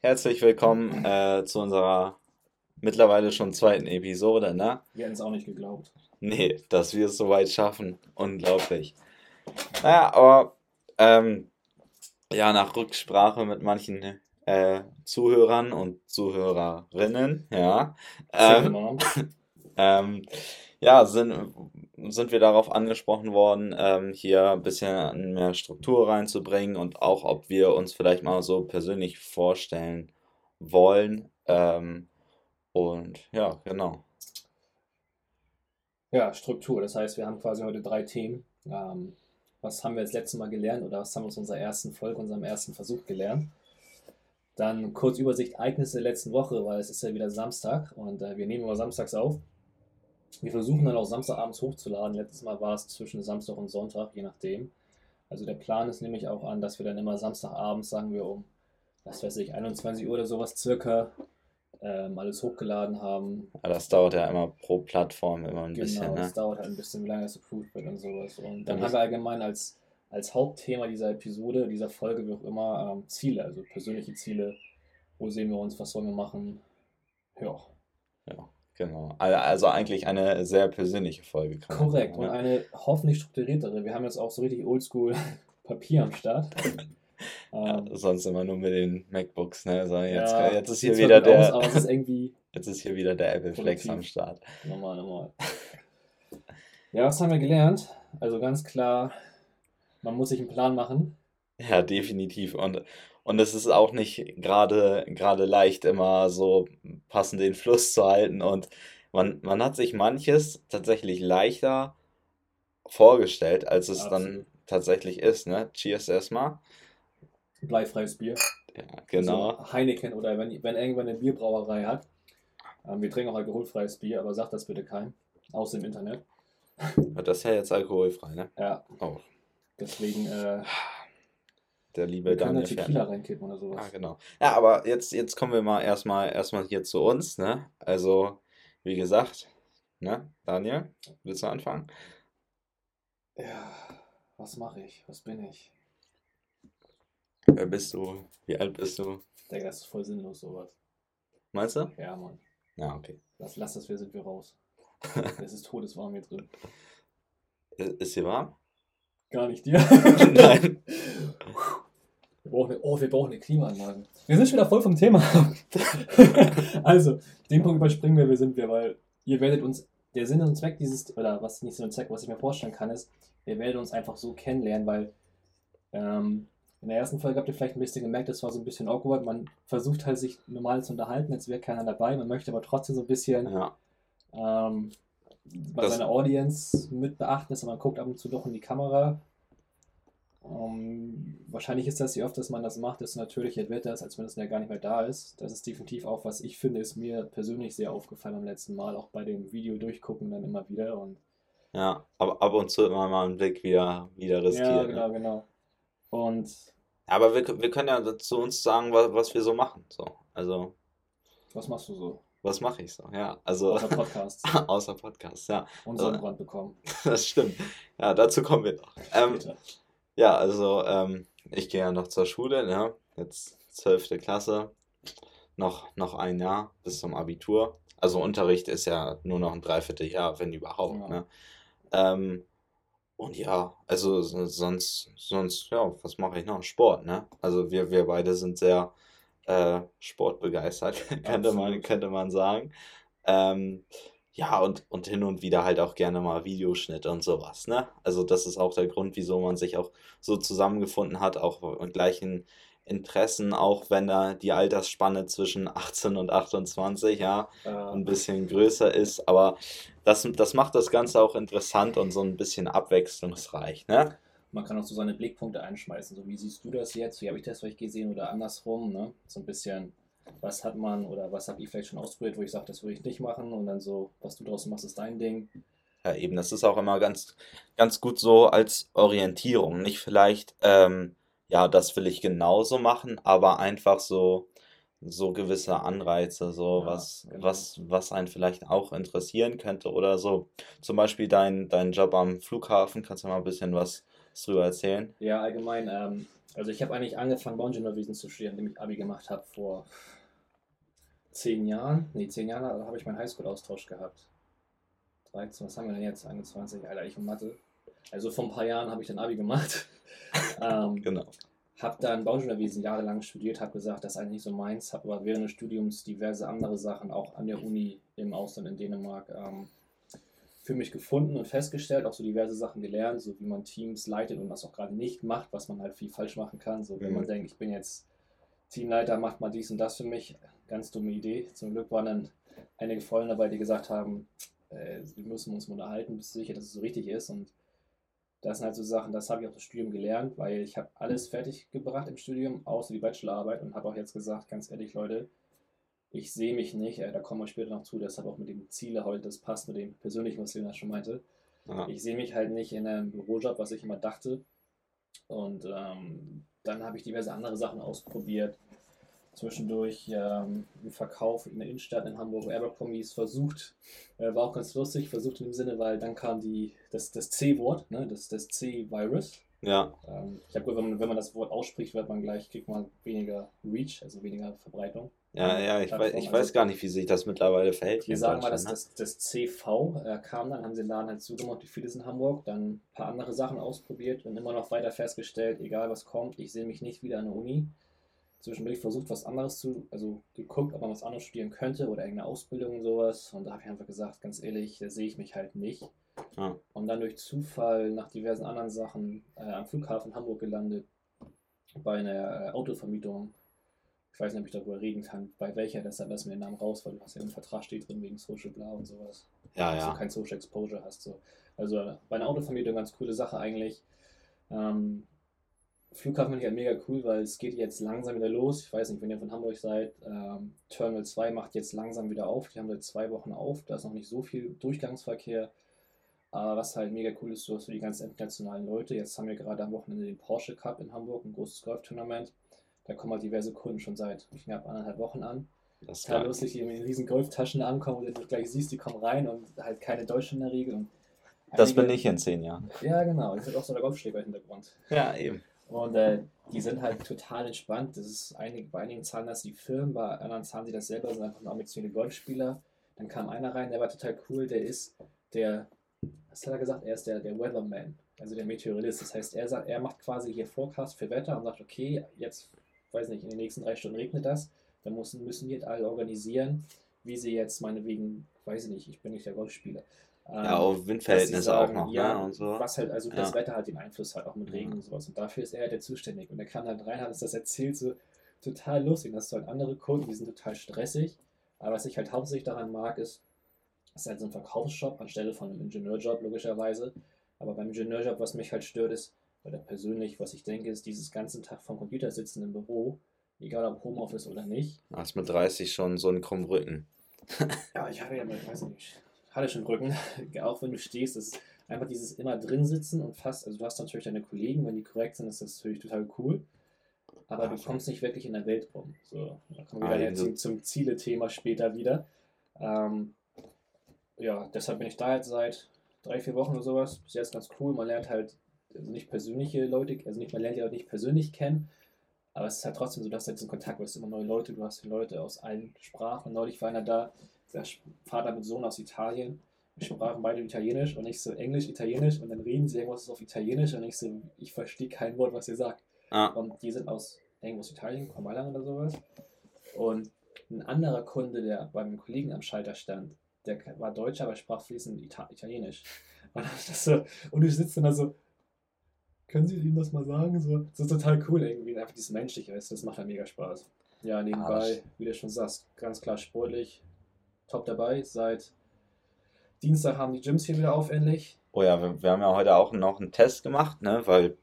herzlich willkommen äh, zu unserer mittlerweile schon zweiten Episode, ne? Wir hätten es auch nicht geglaubt. Nee, dass wir es so weit schaffen. Unglaublich. Naja, aber ähm, ja, nach Rücksprache mit manchen äh, Zuhörern und Zuhörerinnen, ja, ähm, ähm, ja, sind, sind wir darauf angesprochen worden, ähm, hier ein bisschen mehr Struktur reinzubringen und auch, ob wir uns vielleicht mal so persönlich vorstellen wollen. Ähm, und ja, genau. Ja, Struktur. Das heißt, wir haben quasi heute drei Themen. Ähm, was haben wir das letzte Mal gelernt oder was haben wir aus unserer ersten Folge, unserem ersten Versuch gelernt? Dann kurz Übersicht Ereignisse der letzten Woche, weil es ist ja wieder Samstag und äh, wir nehmen immer samstags auf. Wir versuchen dann auch Samstagabends hochzuladen. Letztes Mal war es zwischen Samstag und Sonntag, je nachdem. Also der Plan ist nämlich auch an, dass wir dann immer Samstagabends, sagen wir um, was weiß ich, 21 Uhr oder sowas circa, ähm, alles hochgeladen haben. Aber das dauert ja immer pro Plattform immer ein genau, bisschen. Genau, ne? das dauert halt ein bisschen, wie lange es approved wird und sowas. Und dann haben wir allgemein als, als Hauptthema dieser Episode, dieser Folge, wie auch immer, ähm, Ziele, also persönliche Ziele. Wo sehen wir uns, was sollen wir machen? Ja. Ja, genau. Also eigentlich eine sehr persönliche Folge. Korrekt, sagen, und eine hoffentlich strukturiertere. Wir haben jetzt auch so richtig oldschool Papier am Start. Ja, ähm, sonst immer nur mit den MacBooks, ne? Also jetzt, ja, jetzt ist hier wieder der. Aus, ist jetzt ist hier wieder der Apple Flex am Start. Normal, normal. Ja, was haben wir gelernt? Also ganz klar, man muss sich einen Plan machen. Ja, definitiv. Und, und es ist auch nicht gerade gerade leicht, immer so passend den Fluss zu halten. Und man, man hat sich manches tatsächlich leichter vorgestellt, als es Absolut. dann tatsächlich ist. Ne? Cheers erstmal bleifreies Bier. Ja, genau. Also Heineken oder wenn, wenn irgendwann eine Bierbrauerei hat. Ähm, wir trinken auch alkoholfreies Bier, aber sagt das bitte keinem. Außer im Internet. Das ist ja jetzt alkoholfrei, ne? Ja. Oh. Deswegen, äh, der liebe Daniel. Tequila reinkippen oder sowas. Ah, genau. Ja, aber jetzt, jetzt kommen wir mal erstmal, erstmal hier zu uns, ne? Also, wie gesagt, ne? Daniel, willst du anfangen? Ja, was mache ich? Was bin ich? Wer bist du? Wie alt bist du? Digga, das ist voll sinnlos, sowas. Meinst du? Ja, Mann. Ja, okay. Lass, lass das, wir sind wir raus. es ist todeswarm hier drin. Ist hier warm? Gar nicht dir. Nein. Wir brauchen eine, oh, wir brauchen eine Klimaanlage. Wir sind schon wieder voll vom Thema. also, den Punkt überspringen wir, wir sind wir, weil ihr werdet uns, der Sinn und Zweck dieses, oder was nicht Sinn und Zweck, was ich mir vorstellen kann, ist, ihr werdet uns einfach so kennenlernen, weil ähm, in der ersten Folge habt ihr vielleicht ein bisschen gemerkt, das war so ein bisschen awkward. Man versucht halt sich normal zu unterhalten, jetzt wäre keiner dabei. Man möchte aber trotzdem so ein bisschen ja. ähm, bei seiner Audience mit beachten, dass man guckt ab und zu doch in die Kamera. Um, ähm, wahrscheinlich ist das, je öfter man das macht, desto natürlicher wird das, als wenn es ja gar nicht mehr da ist. Das ist definitiv auch, was ich finde, ist mir persönlich sehr aufgefallen beim letzten Mal, auch bei dem Video durchgucken dann immer wieder. Und ja, aber ab und zu immer mal einen Blick wieder, wieder riskieren. Ja, genau, ne? genau. Und. Aber wir, wir können ja zu uns sagen, was, was wir so machen. So. Also. Was machst du so? Was mache ich so? Ja, also. Außer Podcast. außer Podcast, ja. Und Sonnenbrand also, bekommen. das stimmt. Ja, dazu kommen wir noch. Ähm, ja, also, ähm, ich gehe ja noch zur Schule, ne? Jetzt 12. Klasse. Noch, noch ein Jahr bis zum Abitur. Also Unterricht ist ja nur noch ein Dreivierteljahr, wenn überhaupt. Ja. Ne? Ähm, und ja, also sonst, sonst, ja, was mache ich noch? Sport, ne? Also wir, wir beide sind sehr äh, sportbegeistert, könnte, man, könnte man sagen. Ähm, ja, und, und hin und wieder halt auch gerne mal Videoschnitt und sowas, ne? Also das ist auch der Grund, wieso man sich auch so zusammengefunden hat, auch mit gleichen Interessen, auch wenn da die Altersspanne zwischen 18 und 28 ja, ja. ein bisschen größer ist. Aber das, das macht das Ganze auch interessant und so ein bisschen abwechslungsreich. Ne? Man kann auch so seine Blickpunkte einschmeißen. So, wie siehst du das jetzt? Wie habe ich das vielleicht gesehen oder andersrum? Ne? So ein bisschen, was hat man oder was habe ich vielleicht schon ausprobiert, wo ich sage, das würde ich nicht machen und dann so, was du draußen machst, ist dein Ding. Ja, eben, das ist auch immer ganz, ganz gut so als Orientierung. Nicht vielleicht, ähm, ja, das will ich genauso machen, aber einfach so, so gewisse Anreize, so ja, was, genau. was, was einen vielleicht auch interessieren könnte oder so. Zum Beispiel dein, dein Job am Flughafen, kannst du mal ein bisschen was drüber erzählen? Ja, allgemein, ähm, Also ich habe eigentlich angefangen, Bauingenieurwesen zu studieren, indem ich Abi gemacht habe vor zehn Jahren. Nee, zehn Jahren habe ich meinen Highschool-Austausch gehabt. 13, was haben wir denn jetzt? 21, Alter, ich und Mathe. Also vor ein paar Jahren habe ich dann Abi gemacht. ähm, genau. Habe dann Bauingenieurwesen jahrelang studiert, habe gesagt, das ist eigentlich nicht so meins, habe aber während des Studiums diverse andere Sachen auch an der Uni im Ausland in Dänemark ähm, für mich gefunden und festgestellt, auch so diverse Sachen gelernt, so wie man Teams leitet und was auch gerade nicht macht, was man halt viel falsch machen kann. So wenn mhm. man denkt, ich bin jetzt Teamleiter, macht mal dies und das für mich, ganz dumme Idee. Zum Glück waren dann einige Freunde dabei, die gesagt haben, äh, wir müssen uns mal unterhalten, bist du sicher, dass es so richtig ist und das sind halt so Sachen, das habe ich auch das Studium gelernt, weil ich habe alles fertig gebracht im Studium, außer die Bachelorarbeit und habe auch jetzt gesagt, ganz ehrlich Leute, ich sehe mich nicht, äh, da kommen wir später noch zu, deshalb auch mit dem Ziele heute, das passt mit dem persönlichen, was Lena schon meinte. Aha. Ich sehe mich halt nicht in einem Bürojob, was ich immer dachte. Und ähm, dann habe ich diverse andere Sachen ausprobiert. Zwischendurch ähm, im Verkauf in der Innenstadt in Hamburg, Abercrombies versucht, äh, war auch ganz lustig, versucht in dem Sinne, weil dann kam die, das, das C-Wort, ne, das, das C-Virus. Ja. Ähm, ich habe gehört, wenn man, wenn man das Wort ausspricht, wird man gleich, kriegt man weniger Reach, also weniger Verbreitung. Ja, ja, ich, weiß, ich weiß gar nicht, wie sich das mittlerweile verhält. Wir sagen mal, dass ne? das, das CV äh, kam dann, haben sie den Laden halt zugemacht, wie vieles in Hamburg, dann ein paar andere Sachen ausprobiert und immer noch weiter festgestellt, egal was kommt, ich sehe mich nicht wieder an der Uni. Zwischendurch versucht, was anderes zu, also geguckt, ob man was anderes studieren könnte oder irgendeine Ausbildung und sowas. Und da habe ich einfach gesagt, ganz ehrlich, da sehe ich mich halt nicht. Ja. Und dann durch Zufall nach diversen anderen Sachen äh, am Flughafen Hamburg gelandet, bei einer äh, Autovermietung ich weiß nicht, ob ich darüber reden kann, bei welcher, deshalb lassen wir den Namen raus, weil du hast ja im Vertrag steht drin wegen Social Blau und sowas. Ja, dass ja. du kein Social Exposure hast. So. Also bei einer Autovermietung ganz coole Sache eigentlich. Ähm, Flughafen finde ich halt mega cool, weil es geht jetzt langsam wieder los. Ich weiß nicht, wenn ihr von Hamburg seid, ähm, Terminal 2 macht jetzt langsam wieder auf. Die haben seit zwei Wochen auf. Da ist noch nicht so viel Durchgangsverkehr. Aber was halt mega cool ist, du hast für die ganzen internationalen Leute. Jetzt haben wir gerade am Wochenende den Porsche Cup in Hamburg, ein großes Golf-Tournament. Da kommen halt diverse Kunden schon seit knapp anderthalb Wochen an. Das ist halt lustig, die in riesen Golftaschen ankommen und du gleich siehst, die kommen rein und halt keine Deutschen in der Regel. Und das bin ich in zehn Jahren. Ja, genau. Ich habe auch so der Golfschläger im Hintergrund. Ja, eben. Und äh, die sind halt total entspannt. Das ist einig, bei einigen zahlen das die Firmen, bei anderen zahlen sie das selber, sind einfach nur ambitionierte Golfspieler. Dann kam einer rein, der war total cool, der ist der, was hat er gesagt? Er ist der, der Weatherman, also der Meteorologist. Das heißt, er sagt, er macht quasi hier Forecast für Wetter und sagt, okay, jetzt weiß nicht, in den nächsten drei Stunden regnet das, dann müssen, müssen wir alle organisieren, wie sie jetzt meinetwegen, weiß ich nicht, ich bin nicht der Golfspieler. Ähm, ja, auch Windverhältnisse sagen, auch noch, ja, ne, und so. Was halt, also ja. das Wetter halt den Einfluss hat, auch mit Regen und sowas. Und dafür ist er halt der zuständig. Und er kann halt rein, hat das erzählt, so total lustig. Das sind halt andere Kunden, die sind total stressig. Aber was ich halt hauptsächlich daran mag, ist, es ist halt so ein Verkaufsjob anstelle von einem Ingenieurjob, logischerweise. Aber beim Ingenieurjob, was mich halt stört, ist, oder persönlich, was ich denke, ist dieses ganzen Tag vom Computer sitzen im Büro, egal ob Homeoffice oder nicht. Hast mit 30 schon so einen krummen Rücken. ja, ich hatte ja mal, weiß nicht, hatte schon Rücken. Auch wenn du stehst, ist einfach dieses immer drin sitzen und fast, also du hast natürlich deine Kollegen, wenn die korrekt sind, ist das natürlich total cool. Aber Ach, du kommst nicht wirklich in der Welt rum. So, da kommen wir wieder ah, zum, zum Ziele-Thema später wieder. Ähm, ja, deshalb bin ich da jetzt seit drei, vier Wochen oder sowas. Bis jetzt ganz cool. Man lernt halt also nicht persönliche Leute, also nicht, man lernt die Leute nicht persönlich kennen, aber es ist halt trotzdem so, dass du jetzt in Kontakt bist, immer neue Leute, du hast Leute aus allen Sprachen. Neulich war einer da, der Vater mit Sohn aus Italien. Wir sprachen beide Italienisch und ich so Englisch, Italienisch und dann reden sie irgendwas auf Italienisch und ich so, ich verstehe kein Wort, was ihr sagt. Ah. Und die sind aus irgendwas Italien, von Mailand oder sowas. Und ein anderer Kunde, der bei meinem Kollegen am Schalter stand, der war Deutscher, aber sprach fließend Italienisch. Und, so, und ich sitze da so, können Sie ihm das mal sagen? So, das ist total cool irgendwie, einfach dieses Menschliche, weißt, das macht ja mega Spaß. Ja, nebenbei, ah, wie du schon sagst, ganz klar sportlich, top dabei. Seit Dienstag haben die Gyms hier wieder auf, endlich. Oh ja, wir, wir haben ja heute auch noch einen Test gemacht, ne, weil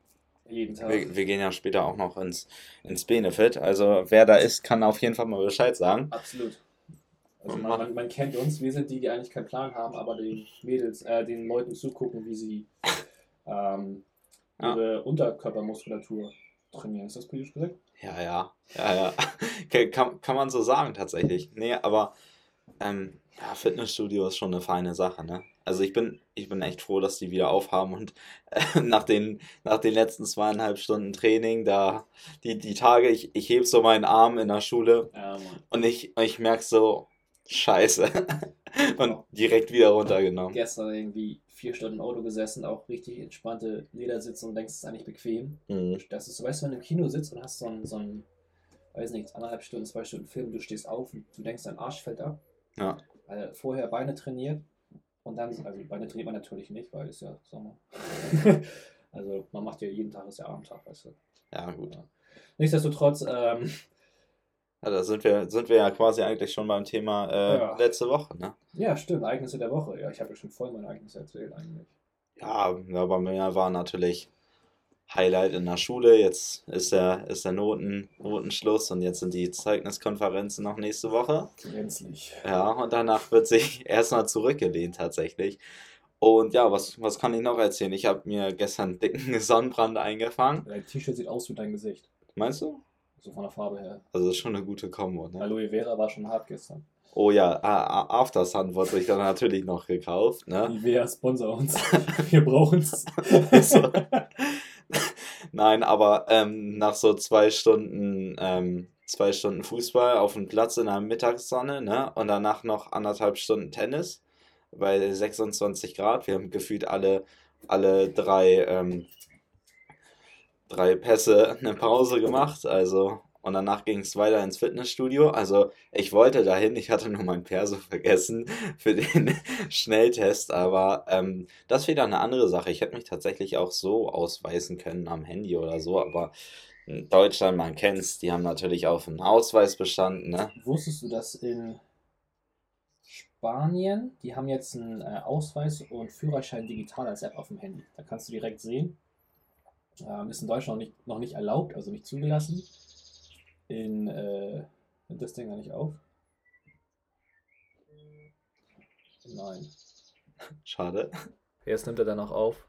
jeden Tag. Wir, wir, gehen ja später auch noch ins, ins Benefit. Also wer da ist, kann auf jeden Fall mal Bescheid sagen. Absolut. Also man, man, man, kennt uns, wir sind die, die eigentlich keinen Plan haben, aber den Mädels, äh, den Leuten zugucken, wie sie ähm, ihre. Unterkörpermuskulatur trainieren. Ist das politisch korrekt? Ja, ja. Ja, ja. kann, kann man so sagen tatsächlich. Nee, aber ähm, ja, Fitnessstudio ist schon eine feine Sache, ne? Also ich bin, ich bin echt froh, dass die wieder aufhaben und äh, nach, den, nach den letzten zweieinhalb Stunden Training, da die, die Tage, ich, ich heb so meinen Arm in der Schule Ja, und ich, ich merke so, scheiße. und Ja. direkt wieder runtergenommen. Gestern irgendwie vier Stunden im Auto gesessen, auch richtig entspannte Ledersitze und denkst, es ist eigentlich bequem. Mhm. Das ist, so, weißt du, wenn du im Kino sitzt und hast so einen, so einen, weiß nicht, anderthalb Stunden, zwei Stunden Film, du stehst auf und du denkst, dein Arsch fällt ab. Ja. Weil vorher Beine trainiert und dann, also Beine trainiert man natürlich nicht, weil es ja Sommer. also man macht ja jeden Tag, ist ja Abendtag, weißt du. Ja, gut. Nichtsdestotrotz, ähm, Ja, da sind wir, sind wir ja quasi eigentlich schon beim Thema äh, Ja. letzte Woche, ne? ja, stimmt, Ereignisse der Woche. Ja, ich habe ja schon voll meine Ereignisse erzählt eigentlich. Ja, ja, bei mir war natürlich Highlight in der Schule. Jetzt ist der, ist der Noten, Notenschluss und jetzt sind die Zeugniskonferenzen noch nächste Woche. Gänzlich. Ja, und danach wird sich erstmal zurückgelehnt tatsächlich. Und ja, was, was kann ich noch erzählen? Ich habe mir gestern einen dicken Sonnenbrand eingefangen. Dein T-Shirt sieht aus wie dein Gesicht. Meinst du? So von der Farbe her. Also das ist schon eine gute Kombo, ne? Aloe Vera war schon hart gestern. Oh ja, A- A- After Sun wurde sich dann natürlich noch gekauft, ne? Nivea sponsor uns. Wir brauchen es. So. Nein, aber ähm, nach so zwei Stunden, ähm, zwei Stunden Fußball auf dem Platz in der Mittagssonne, ne? Und danach noch anderthalb Stunden Tennis bei 26 Grad. Wir haben gefühlt alle, alle drei, ähm, drei Pässe eine Pause gemacht. Also, und danach ging es weiter ins Fitnessstudio. Also, ich wollte dahin, ich hatte nur mein Perso vergessen für den Schnelltest, aber ähm, das ist wieder eine andere Sache. Ich hätte mich tatsächlich auch so ausweisen können am Handy oder so, aber in Deutschland, man kennt's, die haben natürlich auf einen Ausweis bestanden, ne? Wusstest du, dass in Spanien, die haben jetzt einen äh, Ausweis und Führerschein digital als App auf dem Handy. Da kannst du direkt sehen. Ähm, ist in Deutschland noch nicht, noch nicht erlaubt, also nicht zugelassen. In, äh, nimmt das Ding gar nicht auf? Nein. Schade. Jetzt nimmt er dann auch auf.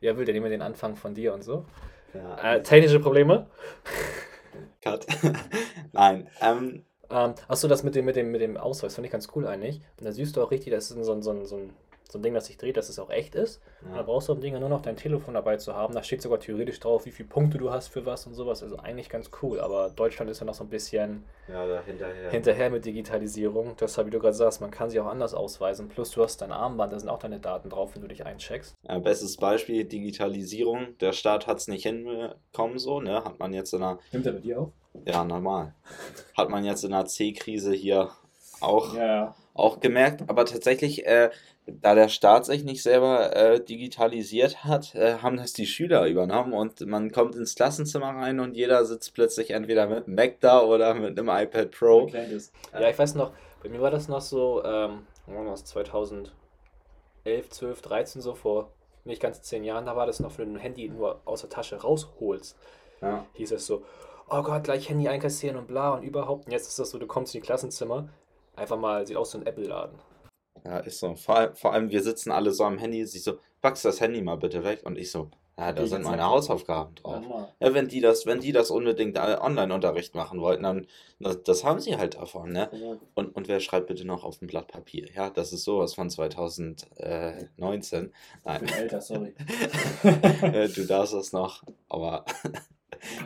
Ja, will der nehmen den Anfang von dir und so. Ja, Äh, technische Probleme. Cut. Nein, ähm, Ähm, achso, das mit dem, mit, dem, mit dem Ausweis fand ich ganz cool eigentlich. Und da siehst du auch richtig, das ist so ein, so ein, so ein, so ein Ding, das sich dreht, dass es auch echt ist. Und da ja, brauchst du am Ding ja nur noch dein Telefon dabei zu haben. Da steht sogar theoretisch drauf, wie viele Punkte du hast für was und sowas. Also eigentlich ganz cool. Aber Deutschland ist ja noch so ein bisschen ja, da hinterher. hinterher mit Digitalisierung. Deshalb, wie du gerade sagst, man kann sich auch anders ausweisen. Plus du hast dein Armband, da sind auch deine Daten drauf, wenn du dich eincheckst. Ja, bestes Beispiel, Digitalisierung. Der Staat hat es nicht hinbekommen, so, ne? Hat man jetzt in einer, Nimmt er bei dir auf? ja, normal. Hat man jetzt in einer C-Krise hier auch Ja, auch gemerkt, aber tatsächlich, äh, da der Staat sich nicht selber äh, digitalisiert hat, äh, haben das die Schüler übernommen und man kommt ins Klassenzimmer rein und jeder sitzt plötzlich entweder mit einem Mac da oder mit einem iPad Pro. Ja, ich weiß noch, bei mir war das noch so, ähm, wann war das 2011, 12, 13 so vor nicht ganz zehn Jahren, da war das noch, wenn du ein Handy nur aus der Tasche rausholst, Ja. hieß es so, oh Gott, gleich Handy einkassieren und bla und überhaupt. Und jetzt ist das so, du kommst in die Klassenzimmer, einfach mal, sieht aus wie ein Apple-Laden. ja, ist so. Vor, allem- vor allem, wir sitzen alle so am Handy, sie so, packst das Handy mal bitte weg und ich so, ja, da Ich sind meine. Hausaufgaben drauf. Ja, Ja, wenn die das, wenn die das unbedingt äh, Online-Unterricht machen wollten, dann das, das haben sie halt davon, ne? Und, und wer schreibt bitte noch auf ein Blatt Papier? Ja, das ist sowas von 2019. Ich Nein, bin älter, sorry. äh, du darfst das noch. Aber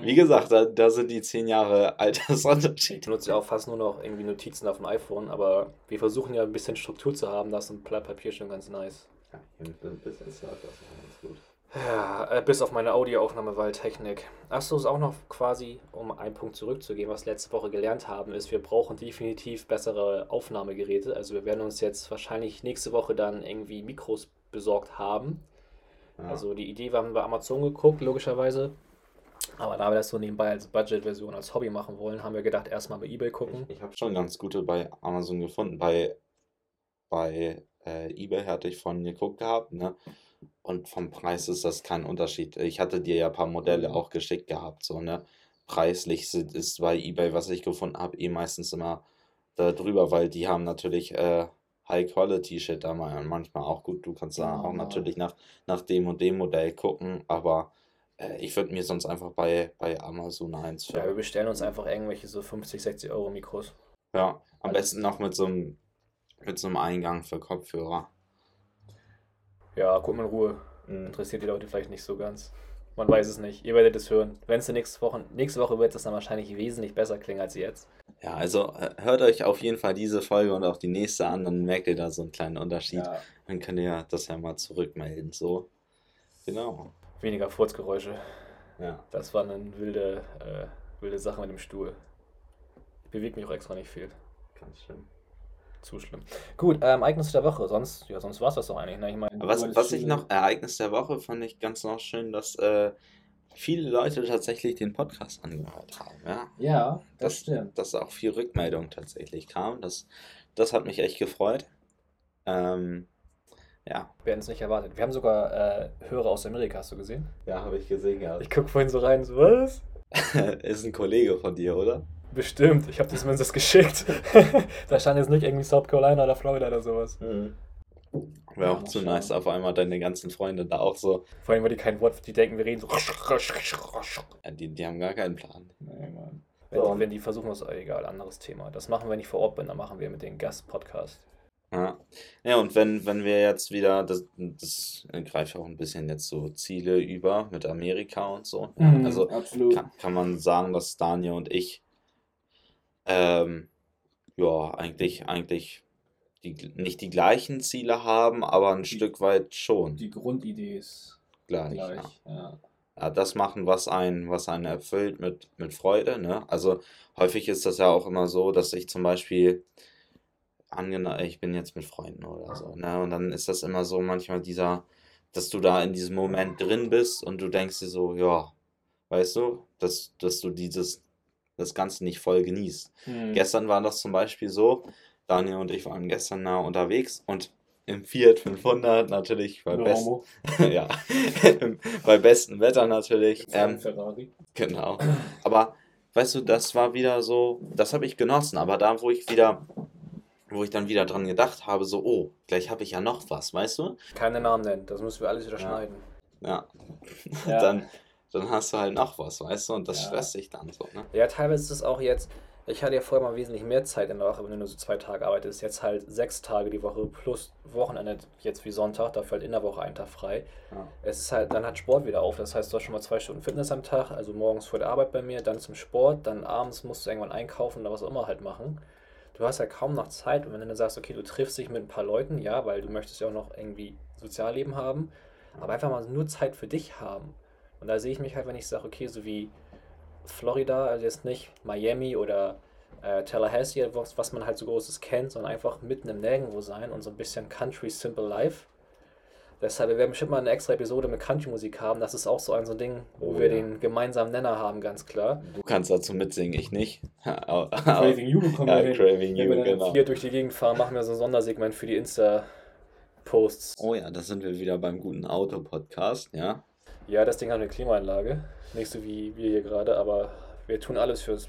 wie gesagt, da, da sind die zehn Jahre Ich Altersunterschied. benutze ja auch fast nur noch irgendwie Notizen auf dem iPhone, aber wir versuchen ja ein bisschen Struktur zu haben, das ist ein Blatt Papier schon ganz nice. Ja, bis jetzt läuft das ganz gut. Ja, äh, bis auf meine Audioaufnahme Waldtechnik. Achso, ist auch noch quasi, um einen Punkt zurückzugehen, was wir letzte Woche gelernt haben, ist, wir brauchen definitiv bessere Aufnahmegeräte. Also wir werden uns jetzt wahrscheinlich nächste Woche dann irgendwie Mikros besorgt haben. Ja. Also die Idee, wir haben bei Amazon geguckt, logischerweise. Aber da wir das so nebenbei als Budget-Version, als Hobby machen wollen, haben wir gedacht, erstmal bei Ebay gucken. Ich, ich habe schon ganz gute bei Amazon gefunden. Bei, bei äh, eBay hatte ich von geguckt gehabt, ne? Und vom Preis ist das kein Unterschied. Ich hatte dir ja ein paar Modelle auch geschickt gehabt, so, ne? Preislich sind, ist bei eBay, was ich gefunden habe, eh meistens immer da drüber, weil die haben natürlich äh, High-Quality-Shit da mal manchmal auch gut. Du kannst da Genau, auch ja. natürlich nach, nach dem und dem Modell gucken, aber ich würde mir sonst einfach bei, bei Amazon eins für. Ja, wir bestellen uns einfach irgendwelche so 50, 60 Euro Mikros. Ja, am besten noch mit so einem mit so einem Eingang für Kopfhörer. Ja, guck mal in Ruhe. Mhm. Interessiert die Leute vielleicht nicht so ganz. Man weiß es nicht. Ihr werdet es hören. Wenn es nächste Woche, nächste Woche wird es dann wahrscheinlich wesentlich besser klingen als jetzt. Ja, also äh, hört euch auf jeden Fall diese Folge und auch die nächste an, dann merkt ihr da so einen kleinen Unterschied. Ja. Dann könnt ihr das ja mal zurückmelden. So. Genau. Weniger Furzgeräusche. Ja. Das war eine wilde, äh, wilde Sache mit dem Stuhl. Ich bewege mich auch extra nicht viel. Ganz schlimm. Zu schlimm. Gut, ähm, Ereignis der Woche. Sonst, ja, sonst war es das doch eigentlich. Ne? Ich mein, was was ich noch, Ereignis der Woche, fand ich ganz noch schön, dass äh, viele Leute tatsächlich den Podcast angehört haben. Ja, ja das, das stimmt. Dass auch viel Rückmeldung tatsächlich kam. Das, das hat mich echt gefreut. Ähm, ja. Wir hätten es nicht erwartet. Wir haben sogar äh, Hörer aus Amerika, hast du gesehen? Ja, habe ich gesehen, ja. Ich gucke vorhin so rein, so was? Ist ein Kollege von dir, oder? Bestimmt, ich habe das zumindest geschickt. da stand jetzt nicht irgendwie South Carolina oder Florida oder sowas. Mhm. Wäre auch zu nice, auf einmal deine ganzen Freunde da auch so. Vor allem, weil die kein Wort, die denken, wir reden so. Ja, die, die haben gar keinen Plan. Nee, Mann. Wenn, so. die, wenn die versuchen, das egal, anderes Thema. Das machen wir nicht vor Ort bin, dann machen wir mit den Gast-Podcast. Ja. ja, und wenn, wenn wir jetzt wieder, das, das greift auch ein bisschen jetzt so Ziele über mit Amerika und so. Mhm, also kann, kann man sagen, dass Daniel und ich ähm, ja, eigentlich, eigentlich die, nicht die gleichen Ziele haben, aber ein die, Stück weit schon. Die Grundidee ist gleich. gleich ja. Ja. ja. das machen, was einen, was einen erfüllt mit, mit Freude. Ne? Also häufig ist das ja auch immer so, dass ich zum Beispiel angenommen, ich bin jetzt mit Freunden oder so, ne? Und dann ist das immer so manchmal dieser, dass du da in diesem Moment drin bist und du denkst dir so, ja, weißt du, dass, dass du dieses das Ganze nicht voll genießt. Mhm. Gestern war das zum Beispiel so, Daniel und ich waren gestern nah unterwegs und im Fiat 500 natürlich bei, best ja, bei bestem Wetter natürlich. Ähm, Ferrari. Genau. Aber weißt du, das war wieder so, das habe ich genossen, aber da, wo ich wieder wo ich dann wieder dran gedacht habe, so, oh, gleich habe ich ja noch was, weißt du? Keine Namen nennen, das müssen wir alles wieder ja. schneiden. Ja. ja. dann, dann hast du halt noch was, weißt du, und das ja. stresst dich dann so, ne? Ja, teilweise ist es auch jetzt, ich hatte ja vorher mal wesentlich mehr Zeit in der Woche, wenn du nur so zwei Tage arbeitest. Jetzt halt sechs Tage die Woche plus Wochenende, jetzt wie Sonntag, dafür halt in der Woche einen Tag frei. Ja. Es ist halt, dann hat Sport wieder auf. Das heißt, du hast schon mal zwei Stunden Fitness am Tag, also morgens vor der Arbeit bei mir, dann zum Sport, dann abends musst du irgendwann einkaufen oder was auch immer halt machen. Du hast ja kaum noch Zeit und wenn du dann sagst, okay, du triffst dich mit ein paar Leuten, ja, weil du möchtest ja auch noch irgendwie Sozialleben haben, aber einfach mal nur Zeit für dich haben. Und da sehe ich mich halt, wenn ich sage, okay, so wie Florida, also jetzt nicht Miami oder äh, Tallahassee, was, was man halt so Großes kennt, sondern einfach mitten im Nirgendwo sein und so ein bisschen Country Simple Life. Deshalb, wir werden bestimmt mal eine extra Episode mit Country-Musik haben. Das ist auch so ein so ein Ding, wo oh, wir ja. den gemeinsamen Nenner haben, ganz klar. Du kannst dazu mitsingen, ich nicht. Craving You bekommen ja, wir Craving Wenn You, wir genau. Vier durch die Gegend fahren, machen wir so ein Sondersegment für die Insta-Posts. Oh ja, da sind wir wieder beim guten Auto-Podcast, ja. Ja, das Ding hat eine Klimaanlage. Nicht so wie wir hier gerade, aber wir tun alles fürs,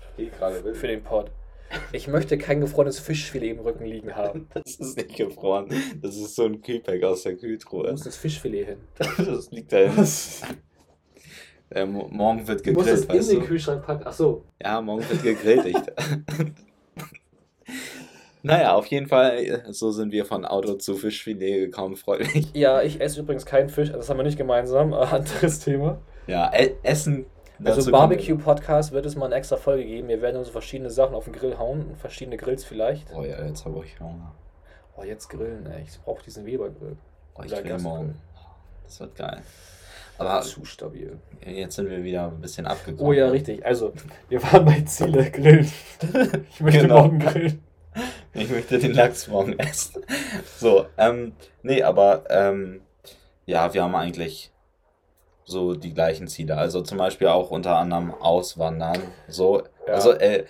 für den Pod. Ich möchte kein gefrorenes Fischfilet im Rücken liegen haben. Das ist nicht gefroren. Das ist so ein Kühlpack aus der Kühltruhe. Wo muss das Fischfilet hin? Das liegt da hinten. Äh, morgen wird gegrillt. Du musst es in den Kühlschrank packen. Achso. Ja, morgen wird gegrillt. Ich, Naja, auf jeden Fall, so sind wir von Auto zu Fischfilet gekommen, freut mich. Ja, ich esse übrigens keinen Fisch, das haben wir nicht gemeinsam, anderes Thema. Ja, e Essen. Also Barbecue-Podcast wird es mal eine extra Folge geben. Wir werden uns so verschiedene Sachen auf den Grill hauen, verschiedene Grills vielleicht. Oh ja, jetzt habe ich Hunger. Oh, jetzt grillen, ey. Ich brauche diesen Weber-Grill. Oh, ich will morgen. Das wird geil. Aber zu stabil. Jetzt sind wir wieder ein bisschen abgekommen. Oh ja, richtig. Also, wir waren bei Ziele grillen. ich möchte genau. morgen grillen. Ich möchte den Lachs morgen essen. So, ähm, nee, aber ähm, ja, wir haben eigentlich so die gleichen Ziele. Also zum Beispiel auch unter anderem Auswandern. So, ja. also äh,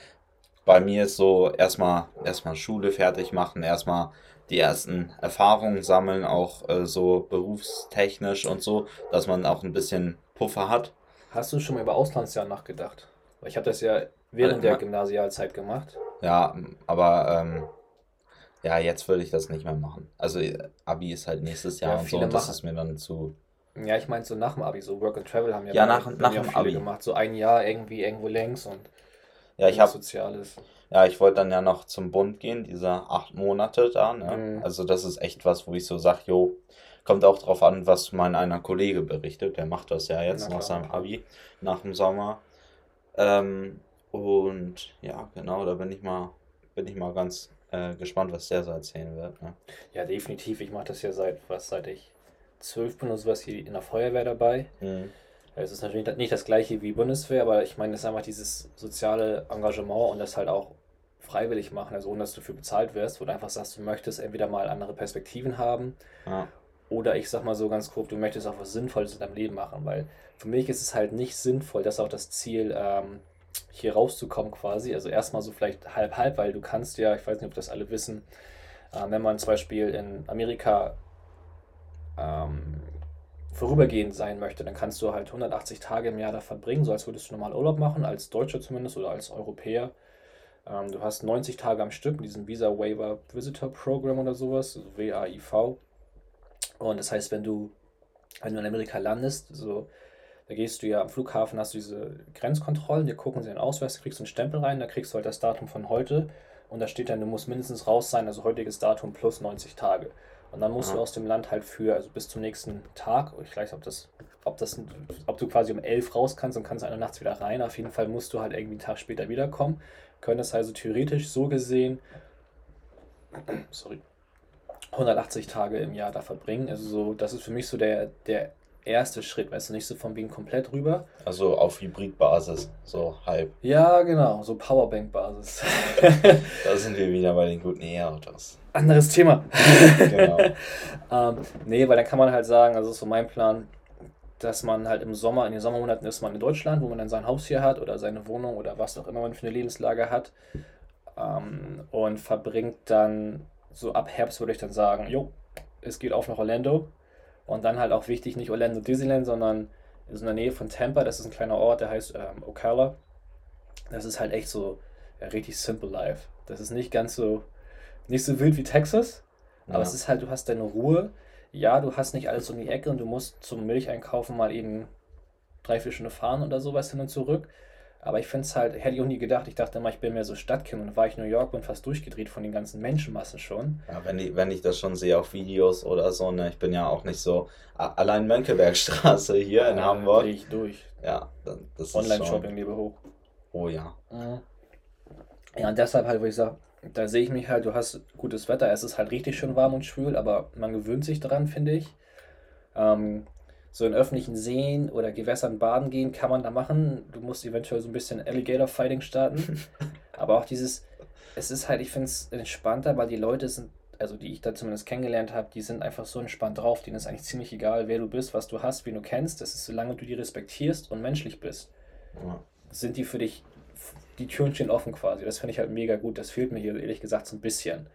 bei mir ist so erstmal erstmal Schule fertig machen, erstmal die ersten Erfahrungen sammeln, auch äh, so berufstechnisch und so, dass man auch ein bisschen Puffer hat. Hast du schon mal über Auslandsjahr nachgedacht? Ich habe das ja während also, der Gymnasialzeit gemacht. Ja, aber ähm, ja, jetzt würde ich das nicht mehr machen. Also Abi ist halt nächstes Jahr ja, und so und das ist mir dann zu. Ja, ich meine so nach dem Abi, so Work and Travel haben ja, ja nach, nach dem Abi gemacht, so ein Jahr irgendwie irgendwo längs und ja, ich habe Soziales. Ja, ich wollte dann ja noch zum Bund gehen, diese acht Monate da. Ne? Mhm. Also das ist echt was, wo ich so sage, jo, kommt auch drauf an, was mein einer Kollege berichtet. Der macht das ja jetzt Na nach seinem Abi, nach dem Sommer. Ähm, und ja, genau, da bin ich mal, bin ich mal ganz äh, gespannt, was der so erzählen wird. Ne? Ja, definitiv. Ich mache das ja seit, was, seit ich zwölf bin oder sowas hier in der Feuerwehr dabei. Mhm. Es ist natürlich nicht das gleiche wie Bundeswehr, aber ich meine, es ist einfach dieses soziale Engagement und das halt auch freiwillig machen, also ohne dass du dafür bezahlt wirst, wo du einfach sagst, du möchtest entweder mal andere Perspektiven haben Ja. oder ich sag mal so ganz grob, du möchtest auch was Sinnvolles in deinem Leben machen, weil für mich ist es halt nicht sinnvoll, das ist auch das Ziel, ähm, hier rauszukommen quasi. Also erstmal so vielleicht halb halb, weil du kannst ja, ich weiß nicht, ob das alle wissen, äh, wenn man zum Beispiel in Amerika ähm, vorübergehend sein möchte, dann kannst du halt 180 Tage im Jahr da verbringen, so als würdest du normal Urlaub machen, als Deutscher zumindest oder als Europäer. Ähm, du hast 90 Tage am Stück in diesem Visa Waiver Visitor Program oder sowas, also WAIV. Und das heißt, wenn du, wenn du in Amerika landest, so, da gehst du ja am Flughafen, hast du diese Grenzkontrollen, die gucken sie den Ausweis, da kriegst du einen Stempel rein, da kriegst du halt das Datum von heute und da steht dann, du musst mindestens raus sein, also heutiges Datum plus 90 Tage. Und dann musst Ja. du aus dem Land halt für, also bis zum nächsten Tag, ich weiß nicht, ob das, ob das, ob du quasi um 11 raus kannst und kannst eine nachts wieder rein. Auf jeden Fall musst du halt irgendwie einen Tag später wiederkommen. Könntest also theoretisch so gesehen, sorry, 180 Tage im Jahr da verbringen. Also so, das ist für mich so der, der erste Schritt, weißt du, nicht so von wegen komplett rüber. Also auf Hybridbasis, so halb. Ja, genau, so Powerbank-Basis. Da sind wir wieder bei den guten E-Autos. Anderes Thema. Genau. ähm, nee, weil dann kann man halt sagen, also ist so mein Plan, dass man halt im Sommer, in den Sommermonaten ist man in Deutschland, wo man dann sein Haus hier hat oder seine Wohnung oder was auch immer man für eine Lebenslage hat ähm, und verbringt dann so ab Herbst würde ich dann sagen, jo, es geht auf nach Orlando und dann halt auch wichtig, nicht Orlando Disneyland, sondern ist in der Nähe von Tampa, das ist ein kleiner Ort, der heißt ähm, Ocala. Das ist halt echt so ja, richtig simple life. Das ist nicht ganz so, nicht so wild wie Texas, aber Ja. es ist halt, du hast deine Ruhe. Ja, du hast nicht alles um die Ecke und du musst zum Milcheinkaufen mal eben drei, vier Stunden fahren oder sowas hin und zurück. Aber ich finde es halt, hätte ich auch nie gedacht. Ich dachte immer, ich bin mehr so Stadtkind und war ich in New York, bin fast durchgedreht von den ganzen Menschenmassen schon. Ja, wenn ich, wenn ich das schon sehe auf Videos oder so, ne, ich bin ja auch nicht so. Allein Mönckebergstraße hier in Äh, Hamburg. dreh ich durch. Ja, das ist Online-Shopping lebe hoch. Oh ja. Ja, und deshalb halt, wo ich sage, da sehe ich mich halt, du hast gutes Wetter, es ist halt richtig schön warm und schwül, aber man gewöhnt sich daran, finde ich. Ähm, so in öffentlichen Seen oder Gewässern baden gehen kann man da machen. Du musst eventuell so ein bisschen Alligator Fighting starten. aber auch dieses, es ist halt, ich finde es entspannter, weil die Leute sind, also die ich da zumindest kennengelernt habe, die sind einfach so entspannt drauf. Denen ist eigentlich ziemlich egal, wer du bist, was du hast, wen du kennst. Das ist, solange du die respektierst und menschlich bist ja. sind die für dich, die Türen stehen offen quasi. Das finde ich halt mega gut. Das fehlt mir hier ehrlich gesagt so ein bisschen.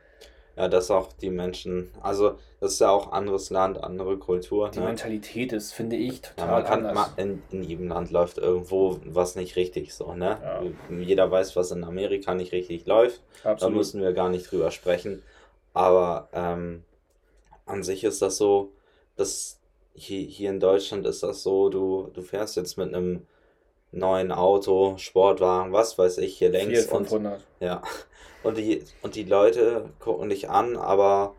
Ja, dass auch die Menschen, also das ist ja auch anderes Land, andere Kultur. Die ne? Mentalität ist, finde ich, Ja, total man kann, anders. ma- in, in jedem Land läuft irgendwo was nicht richtig so, ne? Ja. Jeder weiß, was in Amerika nicht richtig läuft. Da Absolut. müssen wir gar nicht drüber sprechen. Aber ähm, an sich ist das so, dass hier, hier in Deutschland ist das so, du, du fährst jetzt mit einem neuen Auto, Sportwagen, was weiß ich, hier längs Fiat und 500. ja. Und die, und die Leute gucken dich an, aber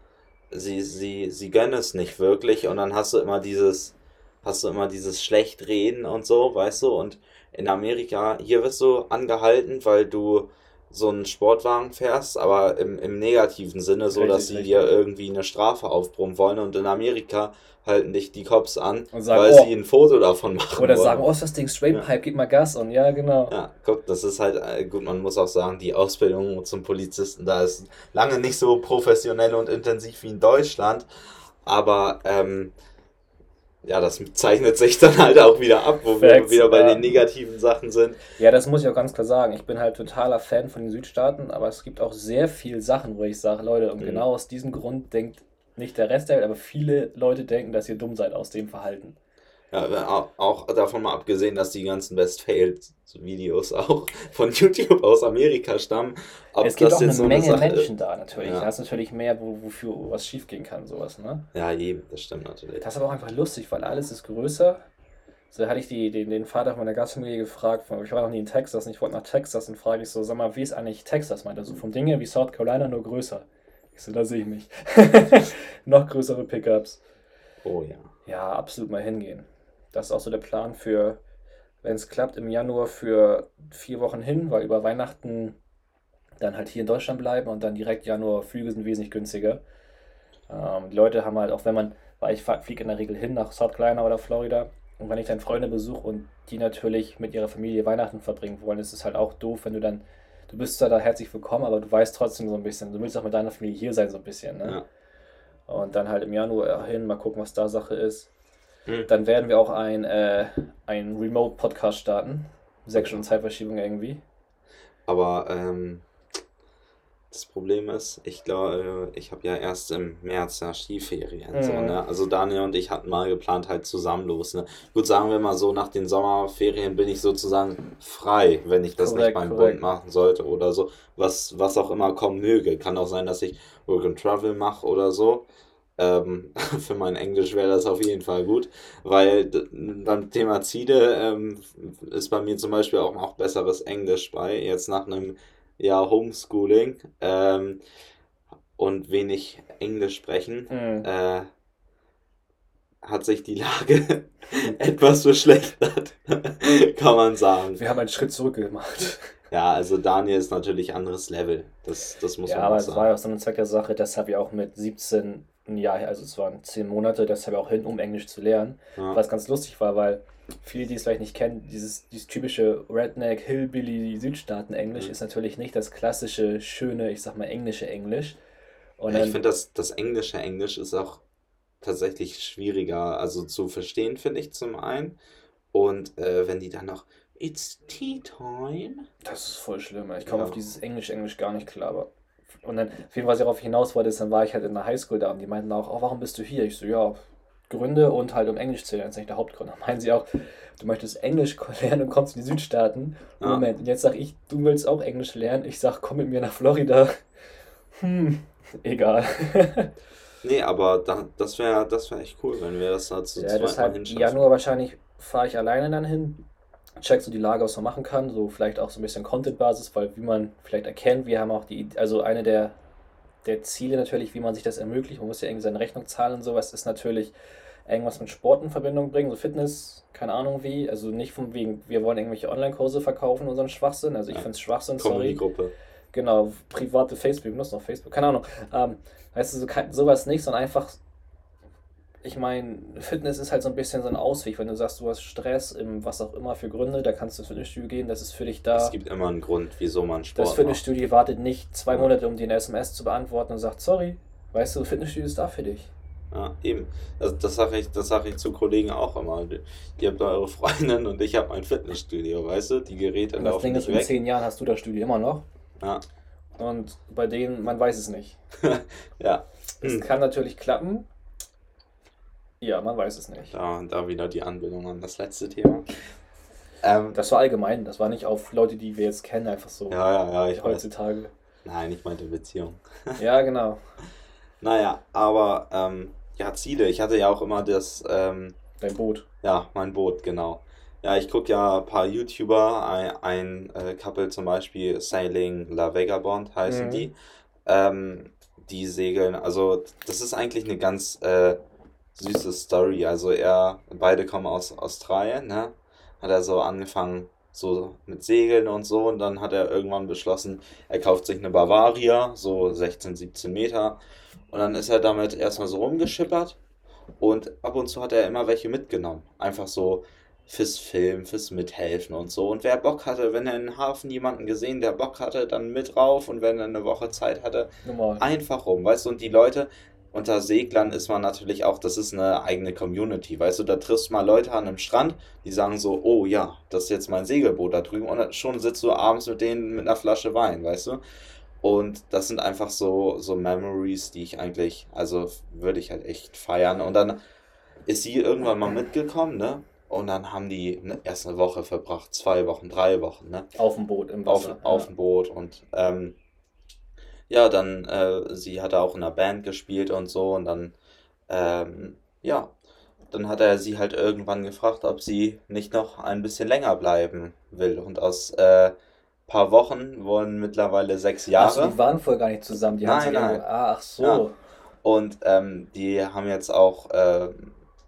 sie, sie, sie gönnen es nicht wirklich. Und dann hast du immer dieses, hast du immer dieses Schlechtreden und so, weißt du? Und in Amerika, hier wirst du angehalten, weil du so einen Sportwagen fährst, aber im, im negativen Sinne, so Richtig, dass sie richtig. dir irgendwie eine Strafe aufbrummen wollen. Und in Amerika halten dich die Cops an, Und sagen, weil oh. sie ein Foto davon machen Oder wollen. sagen, oh, ist das Ding Straight Ja. Pipe, gib mal Gas und ja, genau. Ja, guck, das ist halt, äh, gut, man muss auch sagen, die Ausbildung zum Polizisten da ist lange nicht so professionell und intensiv wie in Deutschland, aber ähm, ja, das zeichnet sich dann halt auch wieder ab, wo wir Facts, wieder bei ja. den negativen Sachen sind. Ja, das muss ich auch ganz klar sagen. Ich bin halt totaler Fan von den Südstaaten, aber es gibt auch sehr viele Sachen, wo ich sage, Leute, und Mhm. genau aus diesem Grund denkt nicht der Rest der Welt, aber viele Leute denken, dass ihr dumm seid aus dem Verhalten. Ja, au- auch davon mal abgesehen, dass die ganzen Best Fails-Videos auch von YouTube aus Amerika stammen. Ob es gibt auch eine so eine Menge Sache- Menschen da natürlich. Ja. Da ist natürlich mehr, wo, wofür was schiefgehen kann, sowas, ne? Ja, eben, das stimmt natürlich. Das ist aber auch einfach lustig, weil alles ist größer. So hatte ich die, den, den Vater meiner Gastfamilie gefragt, ich war noch nie in Texas und ich wollte nach Texas und frage ich so, sag mal, wie ist eigentlich Texas? Meinte er so, vom Ding her wie South Carolina, nur größer. Ich so, da sehe ich mich. noch größere Pickups. Oh ja. Ja, absolut mal hingehen. Das ist auch so der Plan für, wenn es klappt, im Januar für vier Wochen hin, weil über Weihnachten dann halt hier in Deutschland bleiben und dann direkt Januar Flüge sind wesentlich günstiger. Ähm, die Leute haben halt, auch wenn man, weil ich fliege in der Regel hin nach South Carolina oder Florida und wenn ich dann Freunde besuche und die natürlich mit ihrer Familie Weihnachten verbringen wollen, ist es halt auch doof, wenn du dann, du bist zwar da herzlich willkommen, aber du weißt trotzdem so ein bisschen, du willst auch mit deiner Familie hier sein so ein bisschen. Ne? Ja. Und dann halt im Januar hin, mal gucken, was da Sache ist. Hm. Dann werden wir auch ein, äh, ein Remote-Podcast starten. Sechs Stunden Zeitverschiebung irgendwie. Aber ähm, das Problem ist, ich glaube, ich habe ja erst im März ja Skiferien. Mhm. So, ne? Also Daniel und ich hatten mal geplant, halt zusammen los. Ne? Gut, sagen wir mal so, nach den Sommerferien bin ich sozusagen frei, wenn ich das korrekt, nicht beim korrekt. Bund machen sollte oder so. Was, was auch immer kommen möge. Kann auch sein, dass ich Work and Travel mache oder so. Ähm, für mein Englisch wäre das auf jeden Fall gut, weil beim Thema Ziele ähm, ist bei mir zum Beispiel auch noch besseres Englisch bei. Jetzt nach einem ja, Homeschooling ähm, und wenig Englisch sprechen, mhm. äh, hat sich die Lage etwas verschlechtert, kann man sagen. Wir haben einen Schritt zurück gemacht. Ja, also Daniel ist natürlich anderes Level. Das, das muss ja, man sagen. Ja, aber es war ja auch so eine Zweck der Sache, deshalb ja auch mit 17 Jahr, also es waren 10 Monate, deshalb auch hin, um Englisch zu lernen. Ja. Was ganz lustig war, weil viele, die es vielleicht nicht kennen, dieses, dieses typische Redneck, Hillbilly, Südstaaten-Englisch mhm. ist natürlich nicht das klassische, schöne, ich sag mal, englische Englisch. Und ja, ich finde, das, das englische Englisch ist auch tatsächlich schwieriger, also zu verstehen, finde ich zum einen. Und äh, wenn die dann noch It's tea time. Das ist voll schlimm. Ich komme ja. auf dieses Englisch-Englisch gar nicht klar. Aber und dann, auf jeden Fall, was ich darauf hinaus wollte, ist, dann war ich halt in der Highschool da und die meinten auch, oh, warum bist du hier? Ich so, ja, Gründe und halt um Englisch zu lernen, das ist nicht der Hauptgrund. Dann meinen sie auch, du möchtest Englisch lernen und kommst in die Südstaaten. Ja. Moment, und jetzt sag ich, du willst auch Englisch lernen. Ich sag, komm mit mir nach Florida. Hm, egal. nee, aber da, das wäre das wär echt cool, wenn wir das da zu ja, zweit mal Januar wahrscheinlich fahre ich alleine dann hin, check so die Lage, was man machen kann, so vielleicht auch so ein bisschen Content-Basis, weil wie man vielleicht erkennt, wir haben auch die, also eine der der Ziele natürlich, wie man sich das ermöglicht. Man muss ja irgendwie seine Rechnung zahlen und sowas, ist natürlich irgendwas mit Sport in Verbindung bringen, so Fitness, keine Ahnung wie. Also nicht von wegen, wir wollen irgendwelche Online-Kurse verkaufen, unseren Schwachsinn. Also ich ja. finde es Schwachsinn, sorry. Gruppe. Genau, private Facebook, benutzt noch Facebook, keine Ahnung. Ähm, weißt du, so, sowas nicht, sondern einfach ich meine, Fitness ist halt so ein bisschen so ein Ausweg. Wenn du sagst, du hast Stress, im was auch immer für Gründe, da kannst du ins Fitnessstudio gehen, das ist für dich da. Es gibt immer einen Grund, wieso man Sport Das Fitnessstudio macht. wartet nicht zwei Monate, um dir ein SMS zu beantworten und sagt, sorry, weißt du, Fitnessstudio ist da für dich. Ja, eben. Das, das sage ich, sag ich zu Kollegen auch immer. Ihr habt eure Freundin und ich habe mein Fitnessstudio, weißt du? Die Geräte und das Ding ist, in zehn Jahren hast du das Studio immer noch. Ja. Und bei denen, man weiß es nicht. ja. Es hm. kann natürlich klappen, ja, man weiß es nicht. Da, da wieder die Anbindung an das letzte Thema. Ähm, das war allgemein, das war nicht auf Leute, die wir jetzt kennen, einfach so. Ja, ja, ja. Ich heutzutage. Weiß. Nein, ich meinte Beziehung. ja, genau. Naja, aber ähm, ja, Ziele. Ich hatte ja auch immer das. Ähm, Dein Boot. Ja, mein Boot, genau. Ja, ich gucke ja ein paar YouTuber, ein, ein äh, Couple zum Beispiel, Sailing La Vagabond heißen mhm. die. Ähm, die segeln, also das ist eigentlich eine ganz äh, süße Story. Also er, beide kommen aus Australien, ne? Hat er so angefangen, so mit Segeln und so. Und dann hat er irgendwann beschlossen, er kauft sich eine Bavaria, so 16, 17 Meter. Und dann ist er damit erstmal so rumgeschippert. Und ab und zu hat er immer welche mitgenommen. Einfach so fürs Film, fürs Mithelfen und so. Und wer Bock hatte, wenn er in Hafen jemanden gesehen, der Bock hatte, dann mit rauf. Und wenn er eine Woche Zeit hatte, Normal. einfach rum, weißt du. Und die Leute, unter Seglern ist man natürlich auch, das ist eine eigene Community. Weißt du, da triffst du mal Leute an einem Strand, die sagen so, oh ja, das ist jetzt mein Segelboot da drüben. Und schon sitzt du abends mit denen mit einer Flasche Wein, weißt du? Und das sind einfach so, so Memories, die ich eigentlich, also würde ich halt echt feiern. Und dann ist sie irgendwann mal mitgekommen, ne? Und dann haben die ne, erst eine Woche verbracht, zwei Wochen, drei Wochen, ne? Auf dem Boot, im Wasser. Auf, auf dem Boot. Und ähm, ja, dann, äh, sie hatte auch in einer Band gespielt und so und dann, ähm, ja, dann hat er sie halt irgendwann gefragt, ob sie nicht noch ein bisschen länger bleiben will. Und aus äh, paar Wochen wurden mittlerweile sechs Jahre. Also die waren vorher gar nicht zusammen, die nein, haben nein. Ah, ach so. Ja. Und ähm, die haben jetzt auch, äh,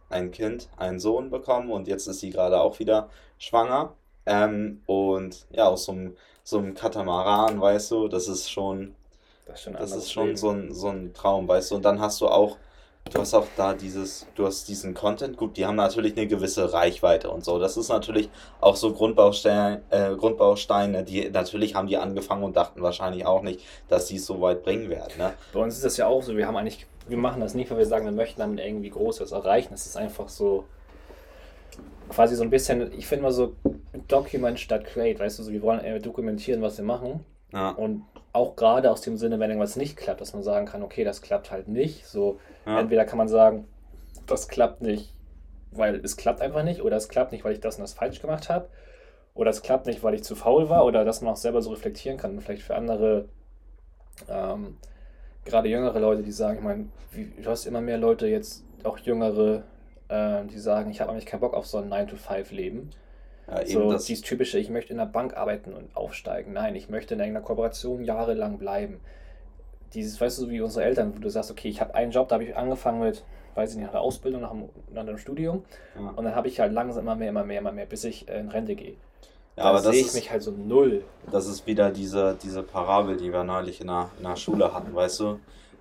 ein Kind, einen Sohn bekommen und jetzt ist sie gerade auch wieder schwanger. Ähm, und ja, aus so einem, so einem Katamaran, weißt du, das ist schon, das ist schon, das ist schon so, ein, so ein Traum, weißt du. Und dann hast du auch du hast auch da dieses, du hast diesen Content, gut, die haben natürlich eine gewisse Reichweite und so. Das ist natürlich auch so Grundbausteine, äh, Grundbausteine, die natürlich haben die angefangen und dachten wahrscheinlich auch nicht, dass sie es so weit bringen werden. Ne? Bei uns ist das ja auch so, wir haben eigentlich, wir machen das nicht, weil wir sagen, wir möchten damit irgendwie Großes erreichen. Das ist einfach so quasi so ein bisschen, ich finde mal so Document statt Create, weißt du, so wir wollen dokumentieren, was wir machen. Ja. Und auch gerade aus dem Sinne, wenn irgendwas nicht klappt, dass man sagen kann, okay, das klappt halt nicht. So, ja. entweder kann man sagen, das klappt nicht, weil es klappt einfach nicht, oder es klappt nicht, weil ich das und das falsch gemacht habe, oder es klappt nicht, weil ich zu faul war, oder dass man auch selber so reflektieren kann. Und vielleicht für andere, ähm, gerade jüngere Leute, die sagen, ich meine, du hast immer mehr Leute jetzt, auch jüngere, äh, die sagen, ich habe eigentlich keinen Bock auf so ein 9-to-5-Leben. Ja, so das dieses typische, ich möchte in der Bank arbeiten und aufsteigen. Nein, ich möchte in irgendeiner Kooperation jahrelang bleiben. Dieses, weißt du, wie unsere Eltern, wo du sagst, okay, ich habe einen Job, da habe ich angefangen mit, weiß ich nicht, nach der Ausbildung, nach dem, nach dem Studium. Ja. Und dann habe ich halt langsam immer mehr, immer mehr, immer mehr, bis ich äh, in Rente gehe. Ja, da aber sehe ich ist, mich halt so null. Das ist wieder diese, diese Parabel, die wir neulich in der, in der Schule hatten, weißt du?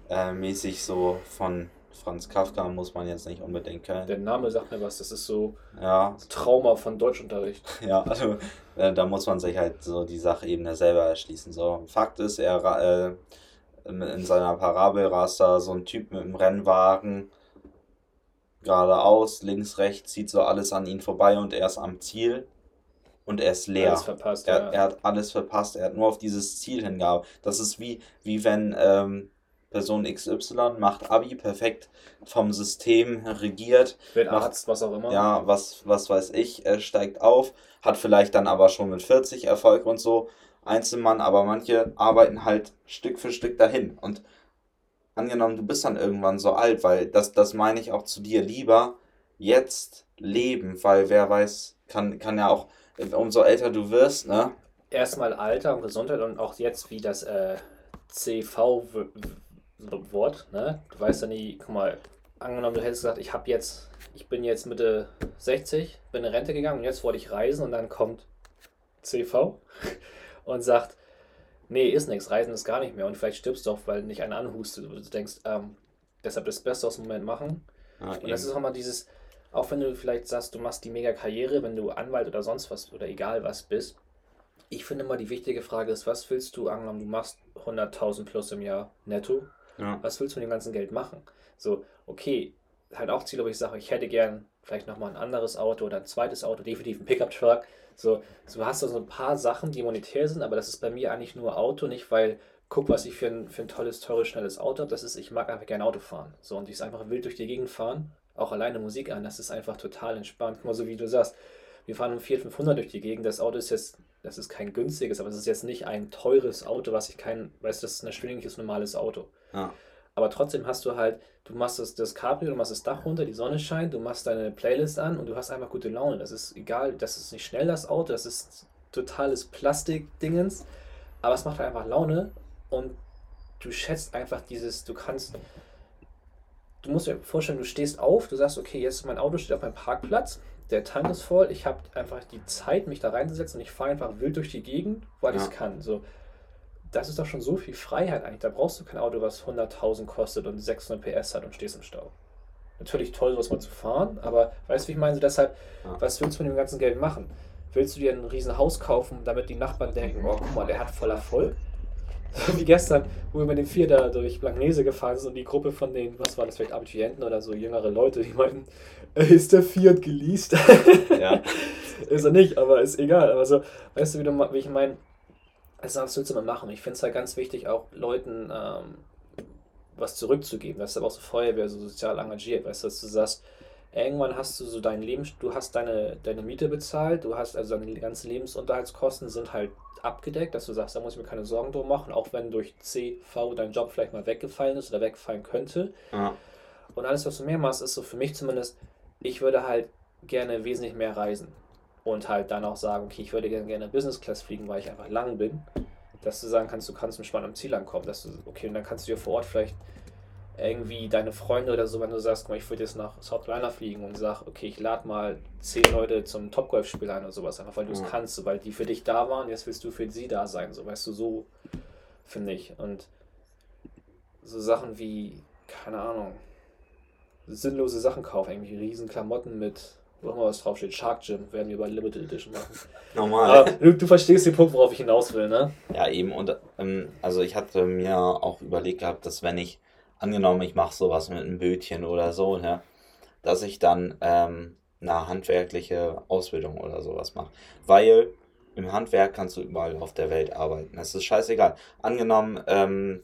Äh, mäßig so von Franz Kafka muss man jetzt nicht unbedingt kennen. Der Name sagt mir was, das ist so ja. Trauma von Deutschunterricht. Ja, also äh, da muss man sich halt so die Sachebene selber erschließen. So, Fakt ist, er äh, in seiner Parabel rast da so ein Typ mit einem Rennwagen geradeaus, links, rechts, zieht so alles an ihn vorbei und er ist am Ziel und er ist leer. Alles verpasst, er, ja. er hat alles verpasst, er hat nur auf dieses Ziel hingearbeitet. Das ist wie, wie wenn ähm, Person XY macht Abi perfekt vom System regiert. Wird macht, Arzt, was auch immer. Ja, was, was weiß ich, er steigt auf, hat vielleicht dann aber schon mit 40 Erfolg und so. Einzelmann, aber manche arbeiten halt Stück für Stück dahin. Und angenommen, du bist dann irgendwann so alt, weil das, das meine ich auch zu dir, lieber jetzt leben, weil wer weiß, kann, kann ja auch, umso älter du wirst, ne? Erstmal Alter und Gesundheit und auch jetzt, wie das äh, CV Wort, ne? Du weißt ja nie, guck mal, angenommen, du hättest gesagt, ich habe jetzt, ich bin jetzt Mitte 60, bin in Rente gegangen und jetzt wollte ich reisen und dann kommt CV und sagt, nee, ist nichts, Reisen ist gar nicht mehr und vielleicht stirbst du auch, weil nicht einer anhustet du denkst, ähm, deshalb das Beste aus dem Moment machen. Ah, und das ist auch mal dieses, auch wenn du vielleicht sagst, du machst die mega Karriere, wenn du Anwalt oder sonst was oder egal was bist, ich finde immer die wichtige Frage ist, was willst du, angenommen, du machst 100.000 plus im Jahr netto, ja. Was willst du mit dem ganzen Geld machen? So, okay, halt auch Ziel, aber ich sage, ich hätte gern vielleicht nochmal ein anderes Auto oder ein zweites Auto, definitiv ein Pickup-Truck. So, so hast du so ein paar Sachen, die monetär sind, aber das ist bei mir eigentlich nur Auto, nicht weil, guck, was ich für ein, für ein tolles, teures, schnelles Auto habe. Das ist, ich mag einfach gerne Auto fahren. So, und ich einfach wild durch die Gegend fahren, auch alleine Musik an, das ist einfach total entspannt. Guck mal, so wie du sagst, wir fahren um 400, 500 durch die Gegend, das Auto ist jetzt, das ist kein günstiges, aber es ist jetzt nicht ein teures Auto, was ich kein, weißt du, das ist ein erschwingliches, normales Auto. Ja. Aber trotzdem hast du halt, du machst das, das Cabrio, du machst das Dach runter, die Sonne scheint, du machst deine Playlist an und du hast einfach gute Laune. Das ist egal, das ist nicht schnell das Auto, das ist totales Plastik-Dingens, aber es macht einfach Laune und du schätzt einfach dieses, du kannst, du musst dir vorstellen, du stehst auf, du sagst, okay, jetzt mein Auto steht auf meinem Parkplatz, der Tank ist voll, ich habe einfach die Zeit, mich da reinzusetzen und ich fahre einfach wild durch die Gegend, weil ja. ich es kann. So, das ist doch schon so viel Freiheit eigentlich. Da brauchst du kein Auto, was 100.000 kostet und 600 PS hat und stehst im Stau. Natürlich toll, sowas mal zu fahren, aber weißt du, wie ich meine? Deshalb, ja. was willst du mit dem ganzen Geld machen? Willst du dir ein riesen Haus kaufen, damit die Nachbarn denken, oh, guck mal, der hat voll Erfolg? wie gestern, wo wir mit dem Vier da durch Blanknese gefahren sind und die Gruppe von den, was war das, vielleicht Abiturienten oder so, jüngere Leute, die meinten, ist der Fiat geleast? Ja. ist er nicht, aber ist egal. Aber so, weißt du, wie, du, wie ich meine, also was willst du mal machen? Ich finde es halt ganz wichtig, auch Leuten ähm, was zurückzugeben. Das ist aber auch so Feuerwehr, so sozial engagiert, weißt du, dass du sagst, irgendwann hast du so dein Leben, du hast deine, deine Miete bezahlt, du hast also deine ganzen Lebensunterhaltskosten sind halt abgedeckt, dass du sagst, da muss ich mir keine Sorgen drum machen, auch wenn durch CV dein Job vielleicht mal weggefallen ist oder weggefallen könnte. Ja. Und alles, was du mehr machst, ist so für mich zumindest, ich würde halt gerne wesentlich mehr reisen und halt dann auch sagen, okay, ich würde gerne Business Class fliegen, weil ich einfach lang bin, dass du sagen kannst, du kannst entspannt am Ziel ankommen, dass du, okay, und dann kannst du dir vor Ort vielleicht irgendwie deine Freunde oder so, wenn du sagst, guck mal, ich würde jetzt nach South Carolina fliegen und sag, okay, ich lade mal zehn Leute zum Topgolf-Spiel ein oder sowas, einfach weil du es Ja. kannst, weil die für dich da waren, jetzt willst du für sie da sein, so weißt du, so finde ich. Und so Sachen wie, keine Ahnung, sinnlose Sachen kaufen, irgendwie riesen Klamotten mit, wo immer was draufsteht, Shark Gym, werden wir bei Limited Edition machen. Normal. Du, du verstehst den Punkt, worauf ich hinaus will, ne? Ja, eben. Und ähm, also ich hatte mir auch überlegt gehabt, dass wenn ich, angenommen, ich mache sowas mit einem Bötchen oder so, ne, dass ich dann ähm, eine handwerkliche Ausbildung oder sowas mache. Weil im Handwerk kannst du überall auf der Welt arbeiten. Es ist scheißegal. Angenommen, ähm,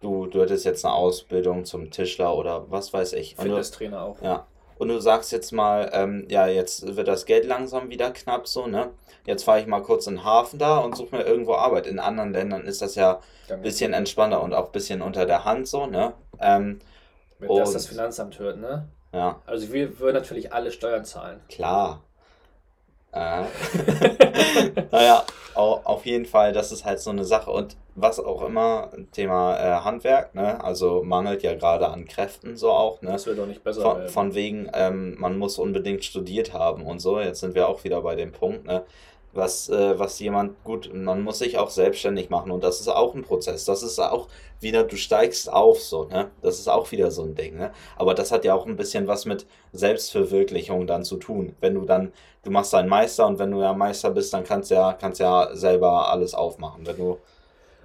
du, du hättest jetzt eine Ausbildung zum Tischler oder was weiß ich. Fitnesstrainer auch. ja. Und du sagst jetzt mal, ähm, ja, jetzt wird das Geld langsam wieder knapp, so, ne? Jetzt fahre ich mal kurz in den Hafen da und suche mir irgendwo Arbeit. In anderen Ländern ist das ja ein bisschen entspannter und auch ein bisschen unter der Hand, so, ne? Ähm, Wenn das das Finanzamt hört, ne? ja, Also wir würden natürlich alle Steuern zahlen. klar. Äh. naja, au- auf jeden Fall, das ist halt so eine Sache. Und was auch immer, Thema äh, Handwerk, ne? Also mangelt ja gerade an Kräften, so auch, ne? Das wird doch nicht besser Von, von wegen, ähm, man muss unbedingt studiert haben und so. Jetzt sind wir auch wieder bei dem Punkt, ne? Was, äh, was jemand, gut, man muss sich auch selbstständig machen und das ist auch ein Prozess. Das ist auch wieder, du steigst auf, so, ne? Das ist auch wieder so ein Ding, ne? Aber das hat ja auch ein bisschen was mit Selbstverwirklichung dann zu tun. Wenn du dann, du machst deinen Meister und wenn du ja Meister bist, dann kannst ja, kannst ja selber alles aufmachen. Wenn du,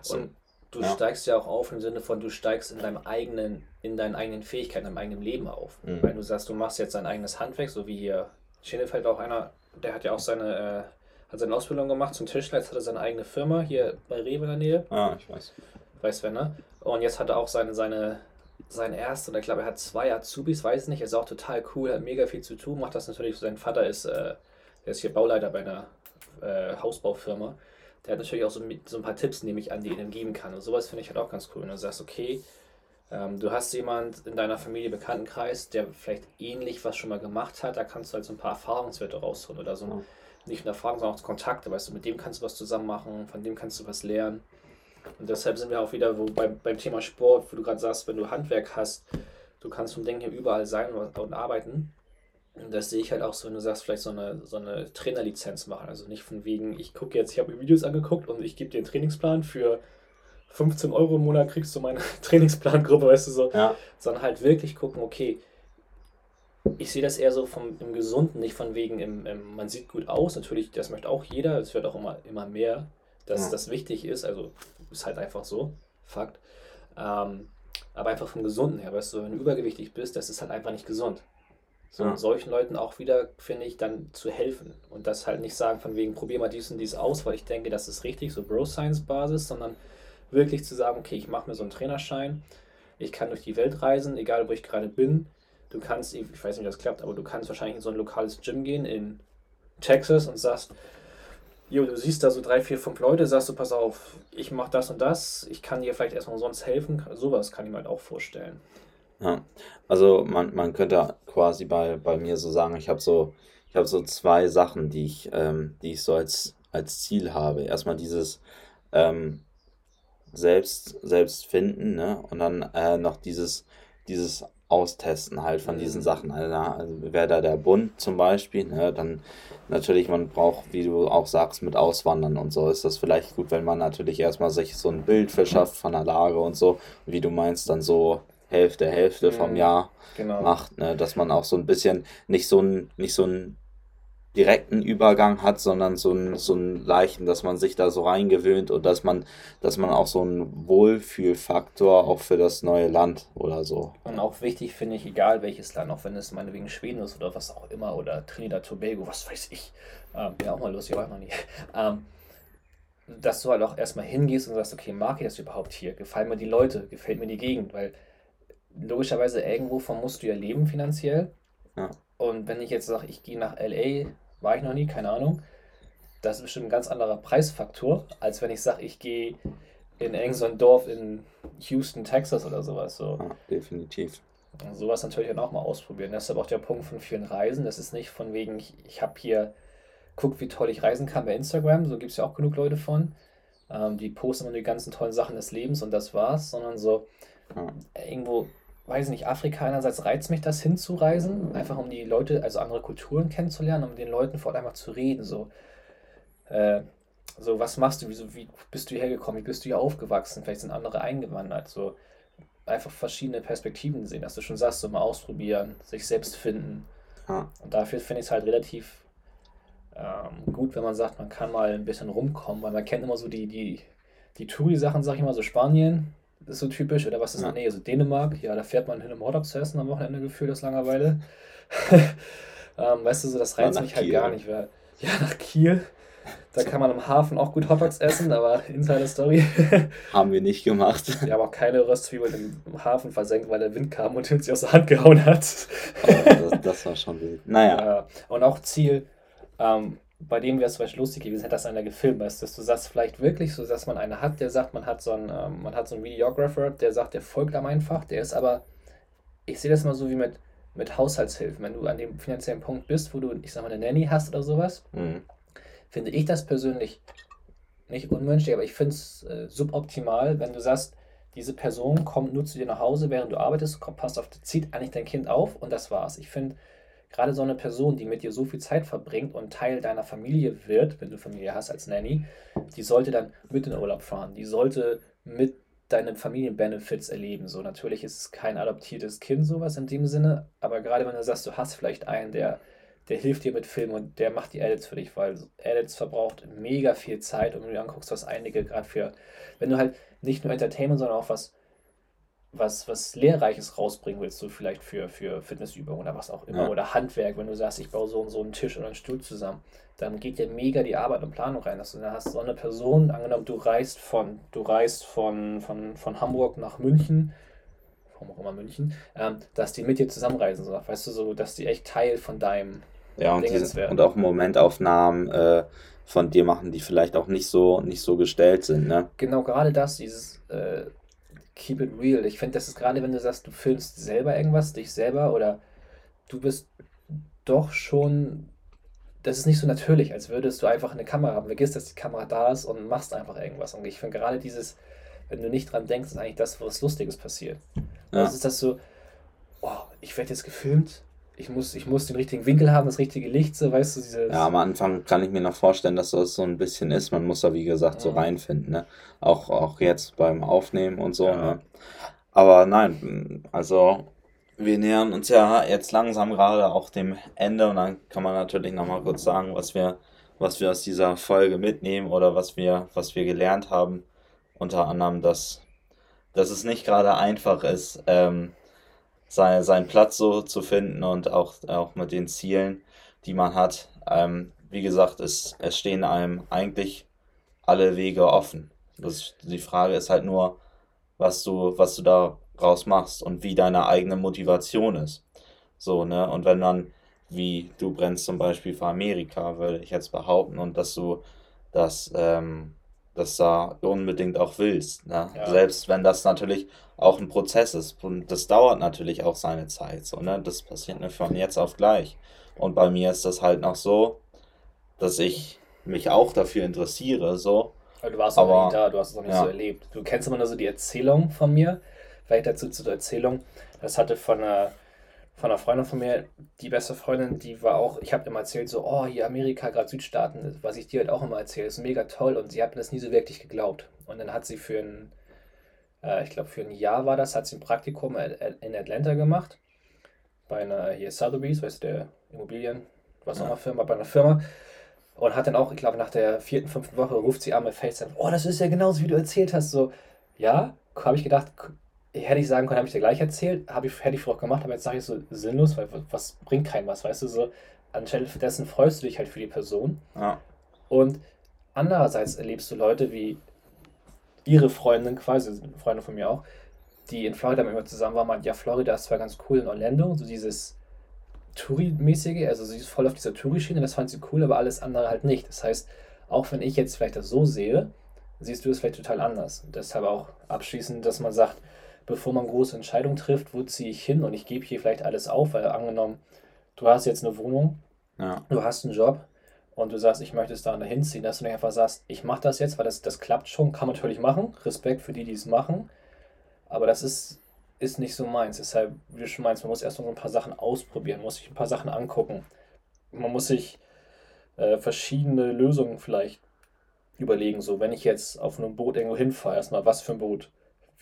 so, Und du Ja. steigst ja auch auf im Sinne von, du steigst in deinem eigenen, in deinen eigenen Fähigkeiten, in deinem eigenen Leben auf. Mhm. Weil du sagst, du machst jetzt dein eigenes Handwerk, so wie hier Schenefeld auch einer, der hat ja auch seine, äh, hat seine Ausbildung gemacht zum Tischler, jetzt hat er seine eigene Firma hier bei Rewe in der Nähe, ja, ich weiß. weiß wer, ne? Und jetzt hat er auch seine, seine, sein erst, oder ich glaube, er hat zwei Azubis, weiß nicht, ist auch total cool, hat mega viel zu tun, macht das natürlich, sein Vater ist, äh, der ist hier Bauleiter bei einer äh, Hausbaufirma. Der hat natürlich auch so, so ein paar Tipps, nehme ich an, die er ihm geben kann. Und sowas finde ich halt auch ganz cool. Und du sagst, okay, ähm, du hast jemand in deiner Familie, Bekanntenkreis, der vielleicht ähnlich was schon mal gemacht hat, da kannst du halt so ein paar Erfahrungswerte rausholen oder so. Ja. Nicht nur Erfahrung, sondern auch Kontakte, weißt du, mit dem kannst du was zusammen machen, von dem kannst du was lernen. Und deshalb sind wir auch wieder wo beim, beim Thema Sport, wo du gerade sagst, wenn du Handwerk hast, du kannst vom hier überall sein und, und arbeiten. Und das sehe ich halt auch so, wenn du sagst, vielleicht so eine, so eine Trainerlizenz machen. Also nicht von wegen, ich gucke jetzt, ich habe mir Videos angeguckt und ich gebe dir einen Trainingsplan für 15 Euro im Monat kriegst du meine Trainingsplangruppe, weißt du so. Ja, Sondern halt wirklich gucken, okay, ich sehe das eher so vom im Gesunden, nicht von wegen, im, im, man sieht gut aus. Natürlich, das möchte auch jeder, es wird auch immer, immer mehr, dass Ja. das wichtig ist. Also ist halt einfach so, Fakt. Ähm, aber einfach vom Gesunden her, weißt du, wenn du übergewichtig bist, das ist halt einfach nicht gesund. So, Ja. solchen Leuten auch wieder, finde ich, dann zu helfen. Und das halt nicht sagen, von wegen, probier mal dies und dies aus, weil ich denke, das ist richtig, so Bro-Science-Basis, sondern wirklich zu sagen, okay, ich mache mir so einen Trainerschein, ich kann durch die Welt reisen, egal wo ich gerade bin. Du kannst, ich weiß nicht, wie das klappt, aber du kannst wahrscheinlich in so ein lokales Gym gehen in Texas und sagst, jo, du siehst da so drei, vier, fünf Leute, sagst du, pass auf, ich mache das und das, ich kann dir vielleicht erstmal sonst helfen. Sowas kann ich mir halt auch vorstellen. Ja, also man, man könnte quasi bei, bei mir so sagen, ich habe so, ich habe so zwei Sachen, die ich, ähm, die ich so als, als Ziel habe. Erstmal dieses ähm, selbst, selbst finden, ne? Und dann äh, noch dieses, dieses Austesten halt von diesen Mhm. Sachen. Also, also wäre da der Bund zum Beispiel, ne? Dann natürlich, man braucht, wie du auch sagst, mit Auswandern und so ist das vielleicht gut, wenn man natürlich erstmal sich so ein Bild verschafft von der Lage und so, wie du meinst, dann so Hälfte, Hälfte vom Mhm. Jahr Genau. macht, ne? dass man auch so ein bisschen nicht so einen, nicht so einen direkten Übergang hat, sondern so einen, so leichten, dass man sich da so reingewöhnt und dass man, dass man auch so einen Wohlfühlfaktor auch für das neue Land oder so. Und auch wichtig finde ich, egal welches Land, auch wenn es meinetwegen Schweden ist oder was auch immer, oder Trinidad Tobago, was weiß ich. Ähm, bin auch mal lustig, war ich noch nie. Ähm, dass du halt auch erstmal hingehst und sagst, okay, mag ich das überhaupt hier? Gefallen mir die Leute? Gefällt mir die Gegend? Weil logischerweise irgendwovon musst du ja leben finanziell. Ja. Und wenn ich jetzt sage, ich gehe nach LA, war ich noch nie, keine Ahnung, das ist bestimmt ein ganz anderer Preisfaktor, als wenn ich sage, ich gehe in irgend so ein Dorf in Houston, Texas oder sowas. So. Ja, definitiv. Und sowas natürlich dann auch mal ausprobieren. Deshalb auch der Punkt von vielen Reisen. Das ist nicht von wegen, ich, ich habe hier, guck, wie toll ich reisen kann bei Instagram. So gibt es ja auch genug Leute von. Ähm, die posten immer die ganzen tollen Sachen des Lebens und das war's. Sondern so Ja. irgendwo weiß nicht, Afrika einerseits reizt mich das hinzureisen, einfach um die Leute, also andere Kulturen kennenzulernen, um mit den Leuten vor Ort einmal zu reden, so. Äh, so, was machst du, wieso, wie bist du hierher gekommen, wie bist du hier aufgewachsen, vielleicht sind andere eingewandert, so einfach verschiedene Perspektiven sehen, dass du schon sagst, so mal ausprobieren, sich selbst finden. Ja. Und dafür finde ich es halt relativ ähm, gut, wenn man sagt, man kann mal ein bisschen rumkommen, weil man kennt immer so die, die, die Touri-Sachen, sag ich mal, so Spanien ist so typisch, oder was ist ja. in der Nähe, so Dänemark, ja, da fährt man hin, um Hotdogs zu essen am Wochenende gefühlt aus Langeweile. ähm, weißt du, so das reizt mich halt gar nicht, weil, ja, nach Kiel. Da kann man im Hafen auch gut Hotdogs essen, aber Insider Story. Haben wir nicht gemacht. Wir haben auch keine Röstzwiebeln im Hafen versenkt, weil der Wind kam und uns sie aus der Hand gehauen hat. Oh, das, das, war schon wild. Naja. Ja, und auch Ziel, ähm, bei dem wäre es zum Beispiel lustig gewesen, hätte das einer gefilmt, weißt du, dass du sagst vielleicht wirklich so, dass man einen hat, der sagt, man hat so einen, ähm, man hat so einen Videographer, der sagt, der folgt einem einfach, der ist aber, ich sehe das mal so wie mit, mit Haushaltshilfen, wenn du an dem finanziellen Punkt bist, wo du, ich sag mal, eine Nanny hast oder sowas, mhm. finde ich das persönlich nicht unmenschlich, aber ich finde es äh, suboptimal, wenn du sagst, diese Person kommt nur zu dir nach Hause, während du arbeitest, kommt, passt auf, zieht eigentlich dein Kind auf und das war's. Ich finde, gerade so eine Person, die mit dir so viel Zeit verbringt und Teil deiner Familie wird, wenn du Familie hast als Nanny, die sollte dann mit in den Urlaub fahren. Die sollte mit deinen Familienbenefits erleben. So, natürlich ist es kein adoptiertes Kind, sowas in dem Sinne, aber gerade wenn du sagst, du hast vielleicht einen, der, der hilft dir mit Filmen und der macht die Edits für dich, weil Edits verbraucht mega viel Zeit und wenn du anguckst, was einige gerade für, wenn du halt nicht nur Entertainment, sondern auch was was, was Lehrreiches rausbringen willst, so vielleicht für, für Fitnessübungen oder was auch immer, ja. oder Handwerk, wenn du sagst, ich baue so und so einen Tisch oder einen Stuhl zusammen, dann geht ja mega die Arbeit und Planung rein. Dass du dann hast so eine Person, angenommen, du reist von, du reist von, von, von Hamburg nach München, warum auch immer München, ähm, dass die mit dir zusammenreisen, so, weißt du, so, dass die echt Teil von deinem ja, und, diese, und auch Momentaufnahmen äh, von dir machen, die vielleicht auch nicht so, nicht so gestellt sind, ne? Genau, gerade das, dieses äh, keep it real. Ich finde, das ist gerade, wenn du sagst, du filmst selber irgendwas, dich selber oder du bist doch schon, das ist nicht so natürlich, als würdest du einfach eine Kamera haben, vergisst, dass die Kamera da ist und machst einfach irgendwas. Und ich finde gerade dieses, wenn du nicht dran denkst, ist eigentlich das, was Lustiges passiert. Ja. Also ist das so, oh, ich werde jetzt gefilmt, ich muss, ich muss den richtigen Winkel haben, das richtige Licht, so weißt du, dieses. Ja, am Anfang kann ich mir noch vorstellen, dass das so ein bisschen ist. Man muss da, wie gesagt, so mhm. reinfinden, ne? Auch, auch jetzt beim Aufnehmen und so, ja. ne? Aber nein, also wir nähern uns ja jetzt langsam gerade auch dem Ende und dann kann man natürlich nochmal kurz sagen, was wir, was wir aus dieser Folge mitnehmen oder was wir, was wir gelernt haben. Unter anderem, dass, dass es nicht gerade einfach ist, ähm, sein, seinen Platz so zu finden und auch, auch mit den Zielen, die man hat. Ähm, wie gesagt, es, es stehen einem eigentlich alle Wege offen. Das, die Frage ist halt nur, was du, was du daraus machst und wie deine eigene Motivation ist. So, ne? Und wenn dann, wie du brennst zum Beispiel für Amerika, würde ich jetzt behaupten, und dass du das, ähm, das da unbedingt auch willst. Ne? Ja. Selbst wenn das natürlich auch ein Prozess ist. Und das dauert natürlich auch seine Zeit. So, ne? Das passiert nicht von jetzt auf gleich. Und bei mir ist das halt noch so, dass ich mich auch dafür interessiere. So. Aber du warst aber, noch nie da, du hast es noch nicht ja. so erlebt. Du kennst immer nur so die Erzählung von mir. Vielleicht dazu zur Erzählung. Das hatte von einer, von einer Freundin von mir, die beste Freundin, die war auch, ich habe immer erzählt, so, oh, hier Amerika, gerade Südstaaten, was ich dir halt auch immer erzähle, ist mega toll. Und sie hat mir das nie so wirklich geglaubt. Und dann hat sie für ein äh, ich glaube für ein Jahr war das, hat sie ein Praktikum in Atlanta gemacht. Bei einer hier Sotheby's, weißt du, der Immobilien, was auch immer Firma, bei einer Firma. Und hat dann auch, ich glaube, nach der vierten, fünften Woche ruft sie an mit FaceTime, oh, das ist ja genauso, wie du erzählt hast. So, ja, habe ich gedacht, hätte ich sagen können, habe ich dir gleich erzählt, habe ich, hätte ich vielleicht gemacht, aber jetzt sage ich so sinnlos, weil was bringt keinem was, weißt du, so, anstelle dessen freust du dich halt für die Person. Ja. Und andererseits erlebst du Leute wie ihre Freundin quasi, eine Freundin von mir auch, die in Florida mit mir zusammen war, meint, ja, Florida ist zwar ganz cool in Orlando, so dieses Touri-mäßige, also sie ist voll auf dieser Touri-Schiene, das fand sie cool, aber alles andere halt nicht. Das heißt, auch wenn ich jetzt vielleicht das so sehe, siehst du es vielleicht total anders. Und deshalb auch abschließend, dass man sagt, bevor man große Entscheidungen trifft, wo ziehe ich hin und ich gebe hier vielleicht alles auf, weil angenommen, du hast jetzt eine Wohnung, ja. du hast einen Job, und du sagst, ich möchte es da hinziehen, dass du nicht einfach sagst, ich mache das jetzt, weil das, das klappt schon, kann man natürlich machen. Respekt für die, die es machen. Aber das ist ist nicht so meins. Deshalb, wie du schon meinst, man muss erst so ein paar Sachen ausprobieren, man muss sich ein paar Sachen angucken. Man muss sich äh, verschiedene Lösungen vielleicht überlegen. So, wenn ich jetzt auf einem Boot irgendwo hinfahre, erstmal, was für ein Boot?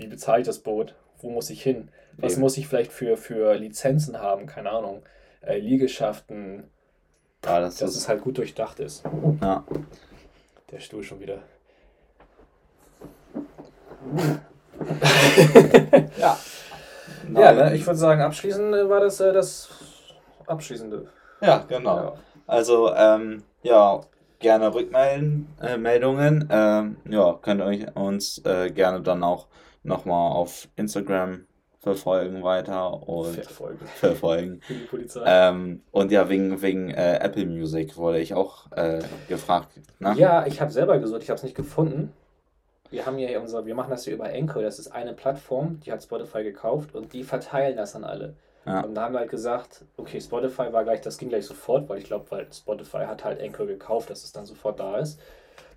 Wie bezahle ich das Boot? Wo muss ich hin? Was Eben. muss ich vielleicht für, für Lizenzen haben? Keine Ahnung. Äh, Liegenschaften. Ja, das dass ist... es halt gut durchdacht ist. Ja. Der Stuhl schon wieder. ja. Ja, ne? ich würde sagen, abschließend war das äh, das Abschließende. Ja, genau. Ja. Also, ähm, ja, gerne Rückmeldungen. Äh, ähm, ja, könnt ihr euch uns äh, gerne dann auch nochmal auf Instagram verfolgen weiter und verfolgen. verfolgen. Die Polizei. Ähm, und ja, wegen, wegen äh, Apple Music wurde ich auch äh, gefragt. Ne? Ja, ich habe selber gesucht, ich habe es nicht gefunden. Wir haben ja unser, wir machen das hier über Anchor, das ist eine Plattform, die hat Spotify gekauft und die verteilen das an alle. Ja. Und da haben wir halt gesagt, okay, Spotify war gleich, das ging gleich sofort, weil ich glaube, weil Spotify hat halt Anchor gekauft, dass es dann sofort da ist.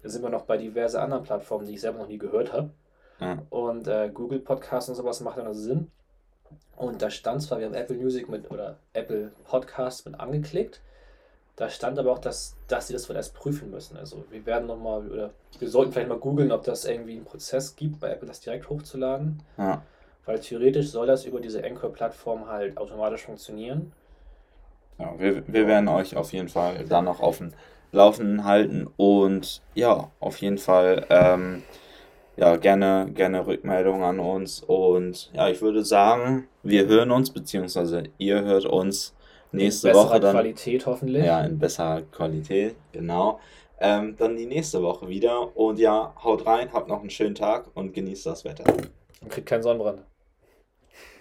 Da sind wir noch bei diverse anderen Plattformen, die ich selber noch nie gehört habe. Ja. Und äh, Google Podcasts und sowas macht dann also Sinn. Und da stand zwar, wir haben Apple Music mit oder Apple Podcasts mit angeklickt. Da stand aber auch, dass, dass sie das wohl erst prüfen müssen. Also wir werden nochmal, oder wir sollten vielleicht mal googeln, ob das irgendwie einen Prozess gibt, bei Apple das direkt hochzuladen. Ja. Weil theoretisch soll das über diese Anchor-Plattform halt automatisch funktionieren. Ja, wir, wir werden euch auf jeden Fall da noch auf dem Laufenden halten und ja, auf jeden Fall ähm, ja, gerne, gerne Rückmeldungen an uns und ja, ich würde sagen, wir hören uns, beziehungsweise ihr hört uns nächste in Woche dann. Qualität hoffentlich. Ja, in besserer Qualität, genau. Ähm, dann die nächste Woche wieder und ja, haut rein, habt noch einen schönen Tag und genießt das Wetter. Und kriegt keinen Sonnenbrand.